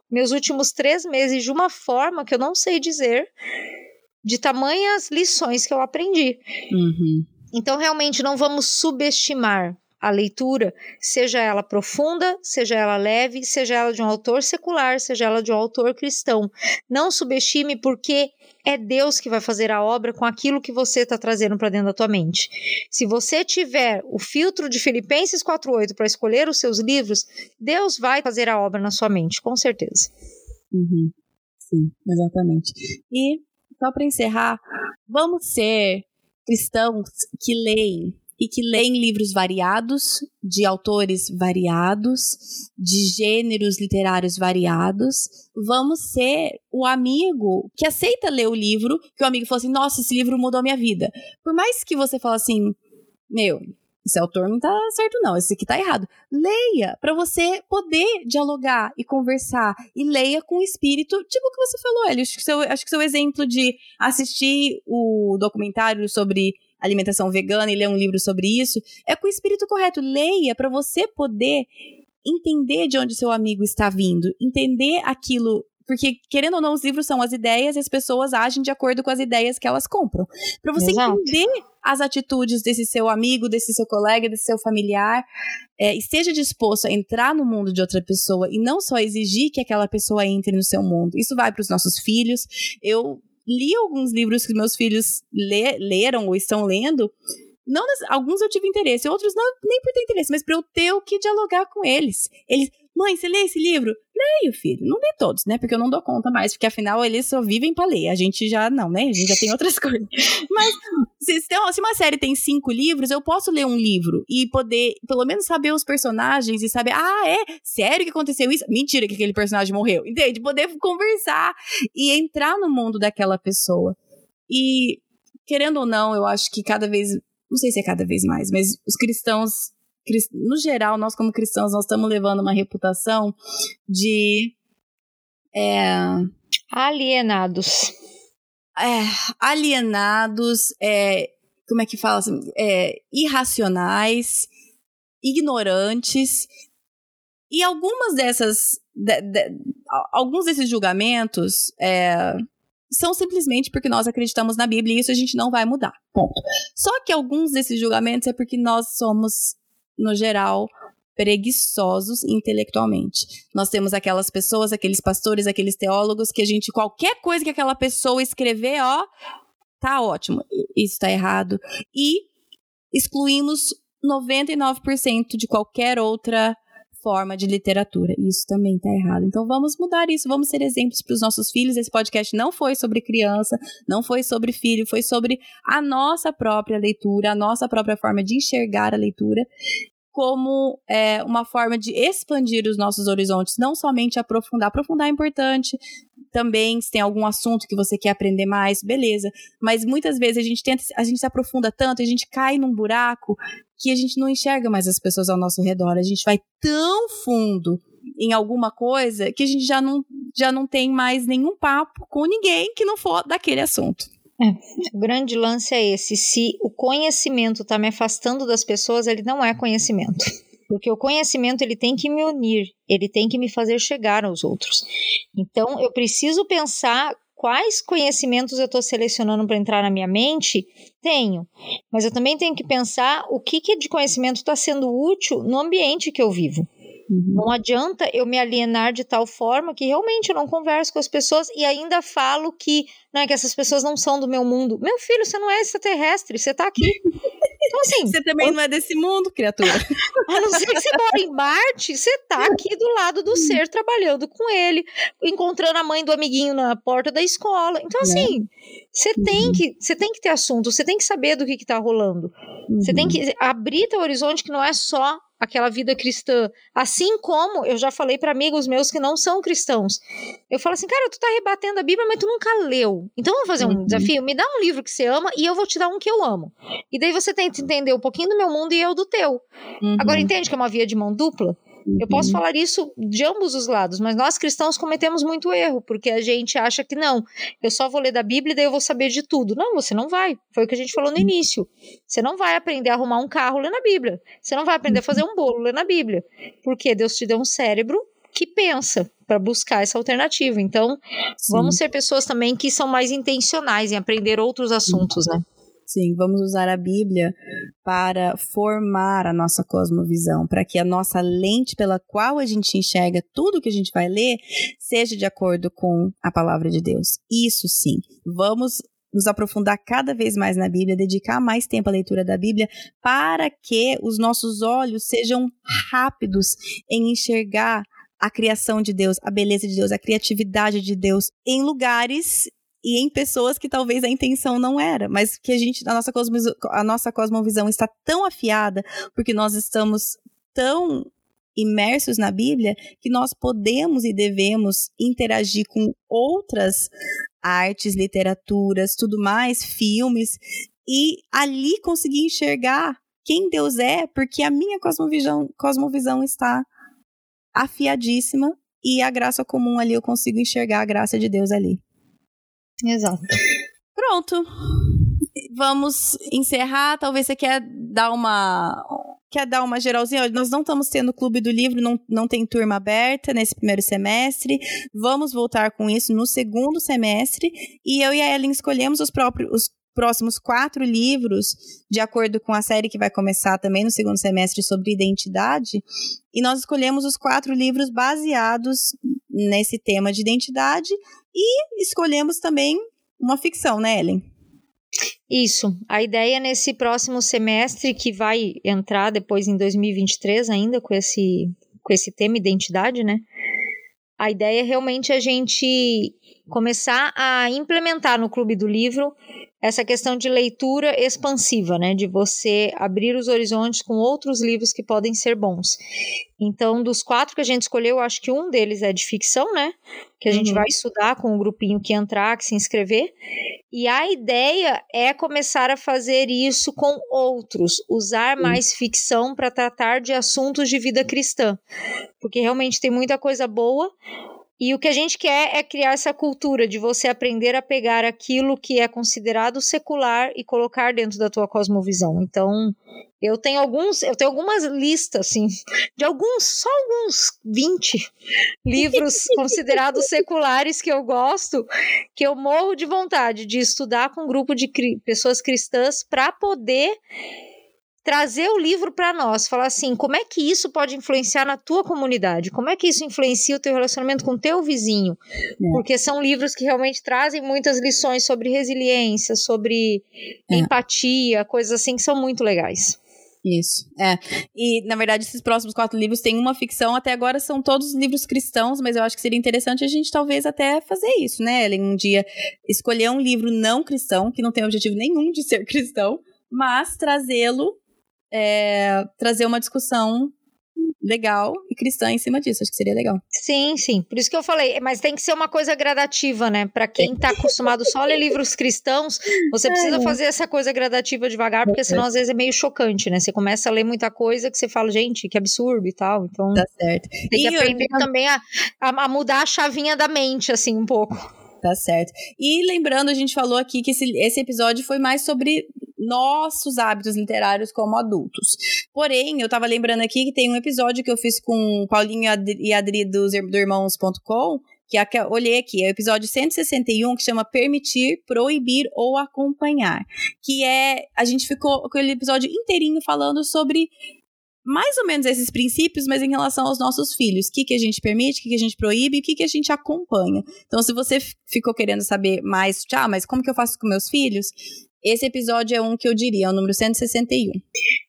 meus últimos três meses de uma forma que eu não sei dizer de tamanhas lições que eu aprendi. Uhum. Então, realmente, não vamos subestimar a leitura, seja ela profunda, seja ela leve, seja ela de um autor secular, seja ela de um autor cristão. Não subestime porque é Deus que vai fazer a obra com aquilo que você está trazendo para dentro da tua mente. Se você tiver o filtro de Filipenses 4:8 para escolher os seus livros, Deus vai fazer a obra na sua mente, com certeza. Uhum. Sim, exatamente. E só para encerrar, vamos ser cristãos que leem e que leem livros variados, de autores variados, de gêneros literários variados. Vamos ser o amigo que aceita ler o livro, que o amigo falou assim: nossa, esse livro mudou a minha vida. Por mais que você fale assim, meu, esse autor não tá certo, não. Esse aqui tá errado. Leia para você poder dialogar e conversar. E leia com o espírito, tipo o que você falou, Eli. Acho que, seu, acho que seu exemplo de assistir o documentário sobre alimentação vegana e ler um livro sobre isso é com o espírito correto. Leia para você poder entender de onde seu amigo está vindo, entender aquilo porque, querendo ou não, os livros são as ideias e as pessoas agem de acordo com as ideias que elas compram. Para você Exato. entender as atitudes desse seu amigo, desse seu colega, desse seu familiar, é, esteja disposto a entrar no mundo de outra pessoa e não só exigir que aquela pessoa entre no seu mundo. Isso vai para os nossos filhos. Eu li alguns livros que meus filhos le leram ou estão lendo. Não, alguns eu tive interesse, outros não, nem por ter interesse, mas para eu ter o que dialogar com eles. Eles, Mãe, você lê esse livro? Leio, filho. Não lê todos, né? Porque eu não dou conta mais, porque afinal eles só vivem pra ler. A gente já não, né? A gente já tem outras [LAUGHS] coisas. Mas se, se uma série tem cinco livros, eu posso ler um livro e poder, pelo menos, saber os personagens e saber, ah, é? Sério que aconteceu isso? Mentira que aquele personagem morreu. Entende? Poder conversar e entrar no mundo daquela pessoa. E, querendo ou não, eu acho que cada vez. Não sei se é cada vez mais, mas os cristãos no geral, nós como cristãos, nós estamos levando uma reputação de é, alienados. É, alienados, é, como é que fala assim, é, irracionais, ignorantes. E algumas dessas, de, de, alguns desses julgamentos é, são simplesmente porque nós acreditamos na Bíblia e isso a gente não vai mudar. Ponto. Só que alguns desses julgamentos é porque nós somos no geral, preguiçosos intelectualmente. Nós temos aquelas pessoas, aqueles pastores, aqueles teólogos que a gente, qualquer coisa que aquela pessoa escrever, ó, tá ótimo, isso tá errado. E excluímos 99% de qualquer outra forma de literatura. Isso também está errado. Então vamos mudar isso, vamos ser exemplos para os nossos filhos. Esse podcast não foi sobre criança, não foi sobre filho, foi sobre a nossa própria leitura, a nossa própria forma de enxergar a leitura como é, uma forma de expandir os nossos horizontes, não somente aprofundar. Aprofundar é importante também, se tem algum assunto que você quer aprender mais, beleza. Mas muitas vezes a gente tenta, a gente se aprofunda tanto, a gente cai num buraco que a gente não enxerga mais as pessoas ao nosso redor. A gente vai tão fundo em alguma coisa que a gente já não, já não tem mais nenhum papo com ninguém que não for daquele assunto. É, [LAUGHS] o grande lance é esse: se o conhecimento está me afastando das pessoas, ele não é conhecimento. Porque o conhecimento ele tem que me unir, ele tem que me fazer chegar aos outros. Então eu preciso pensar quais conhecimentos eu estou selecionando para entrar na minha mente? Tenho. Mas eu também tenho que pensar o que, que de conhecimento está sendo útil no ambiente que eu vivo. Uhum. Não adianta eu me alienar de tal forma que realmente eu não converso com as pessoas e ainda falo que, não é que essas pessoas não são do meu mundo. Meu filho, você não é extraterrestre, você está aqui. [LAUGHS] Então, assim. Você também não é desse mundo, criatura. [LAUGHS] A não ser que você mora em Marte, você tá aqui do lado do ser, trabalhando com ele, encontrando a mãe do amiguinho na porta da escola. Então, né? assim, você uhum. tem que, você tem que ter assunto, você tem que saber do que, que tá rolando. Você tem uhum. que abrir teu horizonte que não é só aquela vida cristã. Assim como eu já falei para amigos meus que não são cristãos. Eu falo assim, cara, tu tá rebatendo a Bíblia, mas tu nunca leu. Então vamos fazer um uhum. desafio? Me dá um livro que você ama e eu vou te dar um que eu amo. E daí você tenta entender um pouquinho do meu mundo e eu do teu. Uhum. Agora entende que é uma via de mão dupla? Eu posso uhum. falar isso de ambos os lados, mas nós cristãos cometemos muito erro, porque a gente acha que não, eu só vou ler da Bíblia e daí eu vou saber de tudo. Não, você não vai. Foi o que a gente falou no início. Você não vai aprender a arrumar um carro lendo a Bíblia. Você não vai aprender a fazer um bolo lendo a Bíblia. Porque Deus te deu um cérebro que pensa para buscar essa alternativa. Então, Sim. vamos ser pessoas também que são mais intencionais em aprender outros assuntos, né? Sim, vamos usar a Bíblia para formar a nossa cosmovisão, para que a nossa lente pela qual a gente enxerga tudo que a gente vai ler seja de acordo com a palavra de Deus. Isso sim. Vamos nos aprofundar cada vez mais na Bíblia, dedicar mais tempo à leitura da Bíblia, para que os nossos olhos sejam rápidos em enxergar a criação de Deus, a beleza de Deus, a criatividade de Deus em lugares e em pessoas que talvez a intenção não era, mas que a gente, a nossa, cosmovisão, a nossa cosmovisão está tão afiada, porque nós estamos tão imersos na Bíblia, que nós podemos e devemos interagir com outras artes, literaturas, tudo mais, filmes, e ali conseguir enxergar quem Deus é, porque a minha cosmovisão, cosmovisão está afiadíssima e a graça comum ali eu consigo enxergar a graça de Deus ali. Exato. Pronto. Vamos encerrar. Talvez você quer dar uma quer dar uma geralzinha? Nós não estamos tendo clube do livro, não, não tem turma aberta nesse primeiro semestre. Vamos voltar com isso no segundo semestre. E eu e a Ellen escolhemos os próprios os próximos quatro livros, de acordo com a série que vai começar também no segundo semestre sobre identidade. E nós escolhemos os quatro livros baseados nesse tema de identidade e escolhemos também uma ficção, né, Ellen? Isso. A ideia nesse próximo semestre, que vai entrar depois em 2023 ainda com esse, com esse tema identidade, né? A ideia é realmente a gente começar a implementar no Clube do Livro essa questão de leitura expansiva, né? De você abrir os horizontes com outros livros que podem ser bons. Então, dos quatro que a gente escolheu, acho que um deles é de ficção, né? Que a gente uhum. vai estudar com o grupinho que entrar, que se inscrever. E a ideia é começar a fazer isso com outros, usar mais ficção para tratar de assuntos de vida cristã. Porque realmente tem muita coisa boa, e o que a gente quer é criar essa cultura de você aprender a pegar aquilo que é considerado secular e colocar dentro da tua cosmovisão. Então, eu tenho alguns, eu tenho algumas listas assim, de alguns, só alguns 20 [LAUGHS] livros considerados seculares que eu gosto, que eu morro de vontade de estudar com um grupo de cri pessoas cristãs para poder trazer o livro para nós, falar assim, como é que isso pode influenciar na tua comunidade? Como é que isso influencia o teu relacionamento com o teu vizinho? É. Porque são livros que realmente trazem muitas lições sobre resiliência, sobre é. empatia, coisas assim que são muito legais. Isso, é. E, na verdade, esses próximos quatro livros têm uma ficção. Até agora são todos livros cristãos, mas eu acho que seria interessante a gente talvez até fazer isso, né, Ellen? Um dia escolher um livro não cristão, que não tem objetivo nenhum de ser [LAUGHS] cristão, mas trazê-lo é, trazer uma discussão legal e cristã em cima disso. Acho que seria legal. Sim, sim. Por isso que eu falei, mas tem que ser uma coisa gradativa, né? Para quem está acostumado só a ler livros cristãos, você precisa é. fazer essa coisa gradativa devagar, porque senão às vezes é meio chocante, né? Você começa a ler muita coisa que você fala, gente, que absurdo e tal. Então, tá certo. Tem que e aprender eu... também a, a mudar a chavinha da mente, assim, um pouco. Tá certo. E lembrando, a gente falou aqui que esse, esse episódio foi mais sobre nossos hábitos literários como adultos. Porém, eu tava lembrando aqui que tem um episódio que eu fiz com Paulinho e Adri do, do Irmãos.com, que é, olhei aqui, é o episódio 161 que chama Permitir, Proibir ou Acompanhar. Que é. A gente ficou com aquele episódio inteirinho falando sobre mais ou menos esses princípios, mas em relação aos nossos filhos. O que, que a gente permite, o que, que a gente proíbe o que, que a gente acompanha. Então, se você ficou querendo saber mais, ah, mas como que eu faço com meus filhos? Esse episódio é um que eu diria, é o número 161.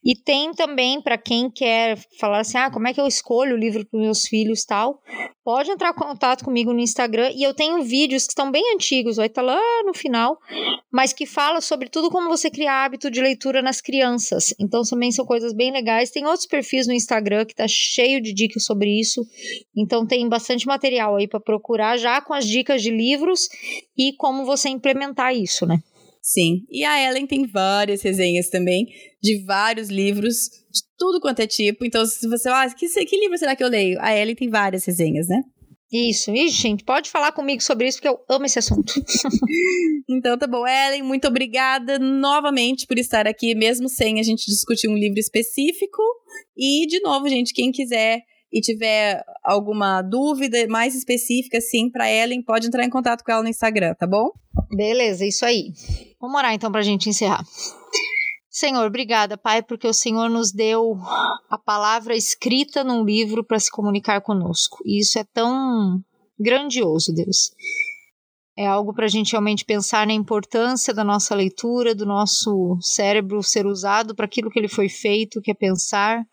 E tem também, para quem quer falar assim, ah, como é que eu escolho o livro para meus filhos tal, pode entrar em contato comigo no Instagram e eu tenho vídeos que estão bem antigos, vai estar tá lá no final, mas que fala sobre tudo como você criar hábito de leitura nas crianças. Então também são coisas bem legais. Tem outros perfis no Instagram que tá cheio de dicas sobre isso. Então tem bastante material aí para procurar já com as dicas de livros e como você implementar isso, né? Sim. E a Ellen tem várias resenhas também, de vários livros, de tudo quanto é tipo. Então, se você ah, que, que livro será que eu leio? A Ellen tem várias resenhas, né? Isso, e gente, pode falar comigo sobre isso porque eu amo esse assunto. [LAUGHS] então tá bom, Ellen, muito obrigada novamente por estar aqui, mesmo sem a gente discutir um livro específico. E, de novo, gente, quem quiser e tiver alguma dúvida mais específica, sim, para Ellen, pode entrar em contato com ela no Instagram, tá bom? Beleza, isso aí. Vamos orar então para a gente encerrar. Senhor, obrigada, Pai, porque o Senhor nos deu a palavra escrita num livro para se comunicar conosco. E isso é tão grandioso, Deus. É algo para a gente realmente pensar na importância da nossa leitura, do nosso cérebro ser usado para aquilo que ele foi feito, que é pensar,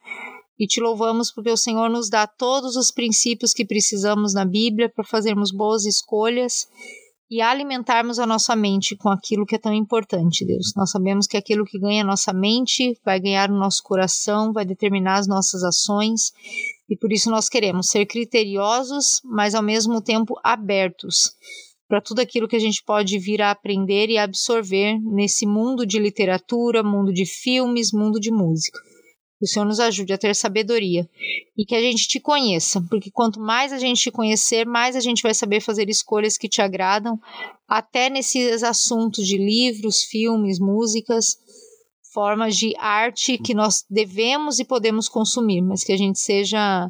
e te louvamos porque o Senhor nos dá todos os princípios que precisamos na Bíblia para fazermos boas escolhas e alimentarmos a nossa mente com aquilo que é tão importante, Deus. Nós sabemos que aquilo que ganha a nossa mente vai ganhar o nosso coração, vai determinar as nossas ações, e por isso nós queremos ser criteriosos, mas ao mesmo tempo abertos para tudo aquilo que a gente pode vir a aprender e absorver nesse mundo de literatura, mundo de filmes, mundo de música. Que o Senhor nos ajude a ter sabedoria e que a gente te conheça, porque quanto mais a gente te conhecer, mais a gente vai saber fazer escolhas que te agradam, até nesses assuntos de livros, filmes, músicas. formas de arte que nós devemos e podemos consumir, mas que a gente seja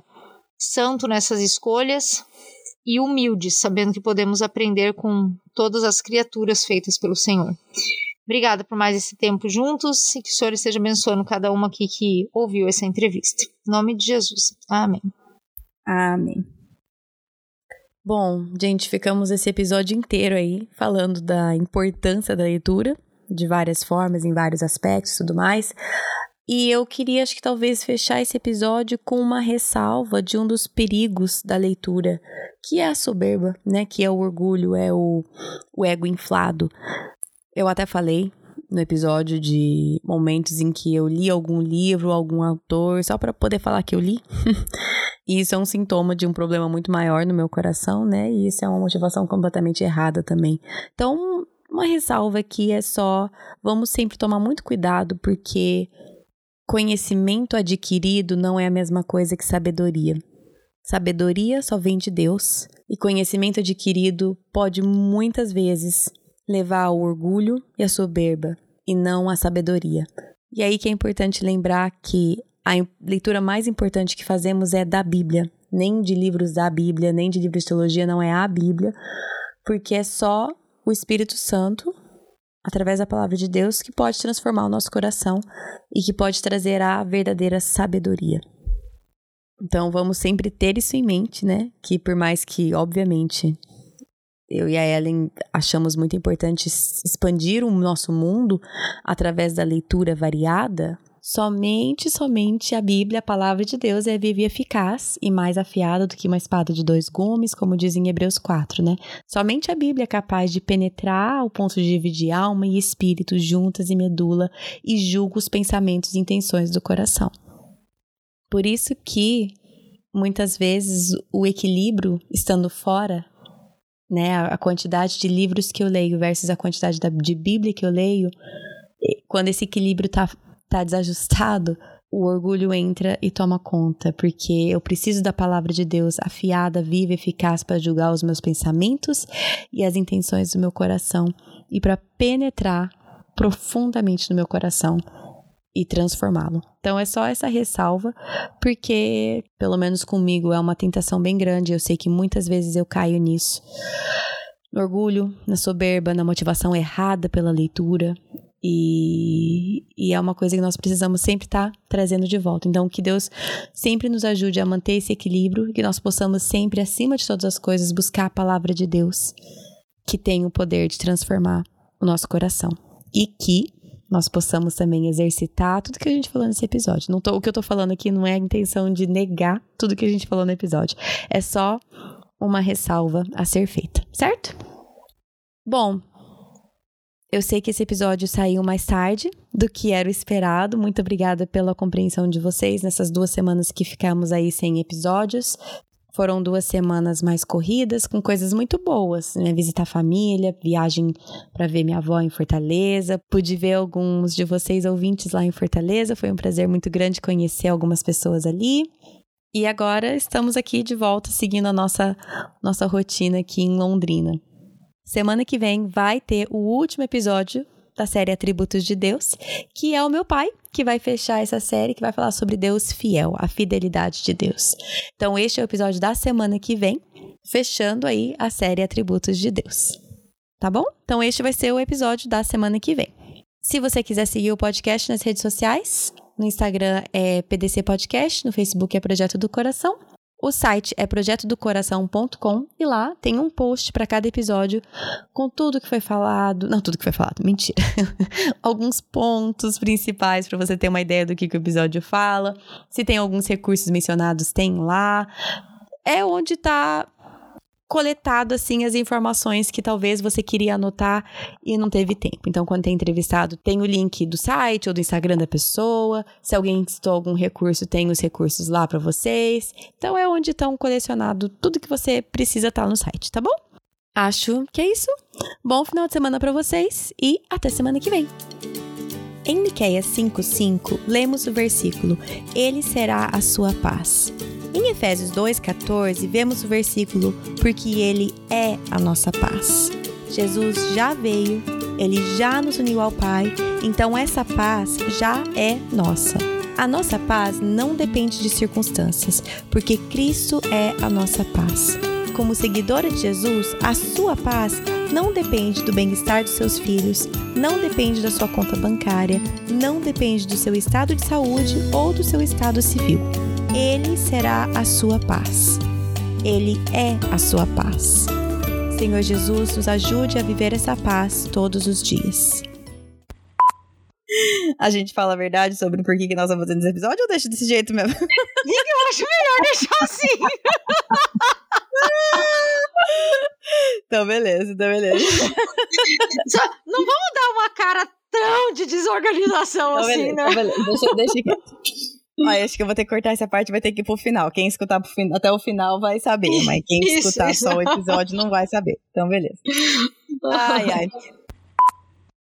santo nessas escolhas e humilde, sabendo que podemos aprender com todas as criaturas feitas pelo Senhor. Obrigada por mais esse tempo juntos e que o Senhor esteja abençoando cada uma aqui que ouviu essa entrevista. Em nome de Jesus. Amém. Amém. Bom, gente, ficamos esse episódio inteiro aí falando da importância da leitura, de várias formas, em vários aspectos e tudo mais. E eu queria, acho que talvez, fechar esse episódio com uma ressalva de um dos perigos da leitura, que é a soberba, né? Que é o orgulho, é o, o ego inflado. Eu até falei no episódio de momentos em que eu li algum livro, algum autor, só para poder falar que eu li. [LAUGHS] e isso é um sintoma de um problema muito maior no meu coração, né? E isso é uma motivação completamente errada também. Então, uma ressalva aqui é só: vamos sempre tomar muito cuidado, porque conhecimento adquirido não é a mesma coisa que sabedoria. Sabedoria só vem de Deus, e conhecimento adquirido pode muitas vezes levar ao orgulho e à soberba, e não à sabedoria. E aí que é importante lembrar que a leitura mais importante que fazemos é da Bíblia, nem de livros da Bíblia, nem de livros de teologia, não é a Bíblia, porque é só o Espírito Santo, através da palavra de Deus, que pode transformar o nosso coração e que pode trazer a verdadeira sabedoria. Então vamos sempre ter isso em mente, né? Que por mais que, obviamente, eu e a Ellen achamos muito importante expandir o nosso mundo através da leitura variada, Somente, somente a Bíblia, a palavra de Deus, é viva e eficaz e mais afiada do que uma espada de dois gumes, como diz em Hebreus 4, né? Somente a Bíblia é capaz de penetrar ao ponto de dividir alma e espírito juntas e medula e julga os pensamentos e intenções do coração. Por isso que muitas vezes o equilíbrio estando fora né, a quantidade de livros que eu leio versus a quantidade de Bíblia que eu leio, quando esse equilíbrio está tá desajustado, o orgulho entra e toma conta, porque eu preciso da palavra de Deus afiada, viva, eficaz para julgar os meus pensamentos e as intenções do meu coração e para penetrar profundamente no meu coração e transformá-lo. Então é só essa ressalva, porque pelo menos comigo é uma tentação bem grande, eu sei que muitas vezes eu caio nisso. No orgulho, na soberba, na motivação errada pela leitura. E, e é uma coisa que nós precisamos sempre estar tá trazendo de volta. Então, que Deus sempre nos ajude a manter esse equilíbrio, que nós possamos sempre, acima de todas as coisas, buscar a palavra de Deus, que tem o poder de transformar o nosso coração. E que nós possamos também exercitar tudo que a gente falou nesse episódio. Não tô, o que eu tô falando aqui não é a intenção de negar tudo que a gente falou no episódio. É só uma ressalva a ser feita, certo? Bom, eu sei que esse episódio saiu mais tarde do que era o esperado. Muito obrigada pela compreensão de vocês nessas duas semanas que ficamos aí sem episódios. Foram duas semanas mais corridas, com coisas muito boas, né? Visitar a família, viagem para ver minha avó em Fortaleza. Pude ver alguns de vocês ouvintes lá em Fortaleza. Foi um prazer muito grande conhecer algumas pessoas ali. E agora estamos aqui de volta, seguindo a nossa, nossa rotina aqui em Londrina. Semana que vem vai ter o último episódio da série Atributos de Deus, que é o meu pai, que vai fechar essa série, que vai falar sobre Deus fiel, a fidelidade de Deus. Então, este é o episódio da semana que vem, fechando aí a série Atributos de Deus. Tá bom? Então, este vai ser o episódio da semana que vem. Se você quiser seguir o podcast nas redes sociais, no Instagram é PDC Podcast, no Facebook é Projeto do Coração o site é projetodocoração.com e lá tem um post para cada episódio com tudo que foi falado. Não, tudo que foi falado, mentira. [LAUGHS] alguns pontos principais para você ter uma ideia do que, que o episódio fala. Se tem alguns recursos mencionados, tem lá. É onde está coletado assim as informações que talvez você queria anotar e não teve tempo. Então, quando tem entrevistado, tem o link do site ou do Instagram da pessoa. Se alguém citou algum recurso, tem os recursos lá para vocês. Então, é onde estão colecionado tudo que você precisa estar tá no site, tá bom? Acho que é isso. Bom final de semana para vocês e até semana que vem. Em Miqueias 5:5, lemos o versículo: Ele será a sua paz. Em Efésios 2,14, vemos o versículo: Porque Ele é a nossa paz. Jesus já veio Ele já nos uniu ao Pai, então essa paz já é nossa. A nossa paz não depende de circunstâncias, porque Cristo é a nossa paz. Como seguidora de Jesus, a sua paz não depende do bem-estar dos seus filhos, não depende da sua conta bancária, não depende do seu estado de saúde ou do seu estado civil. Ele será a sua paz. Ele é a sua paz. Senhor Jesus, nos ajude a viver essa paz todos os dias. A gente fala a verdade sobre por que nós estamos fazendo esse episódio ou deixa desse jeito mesmo? [LAUGHS] Eu acho melhor deixar assim. então, beleza, então, beleza. Só, não vamos dar uma cara tão de desorganização então, assim, beleza, né? Então, beleza. Deixa, deixa. Olha, acho que eu vou ter que cortar essa parte, vai ter que ir pro final. Quem escutar pro até o final vai saber, mas quem isso, escutar isso. só o episódio não vai saber. Então, beleza. Ai, ai.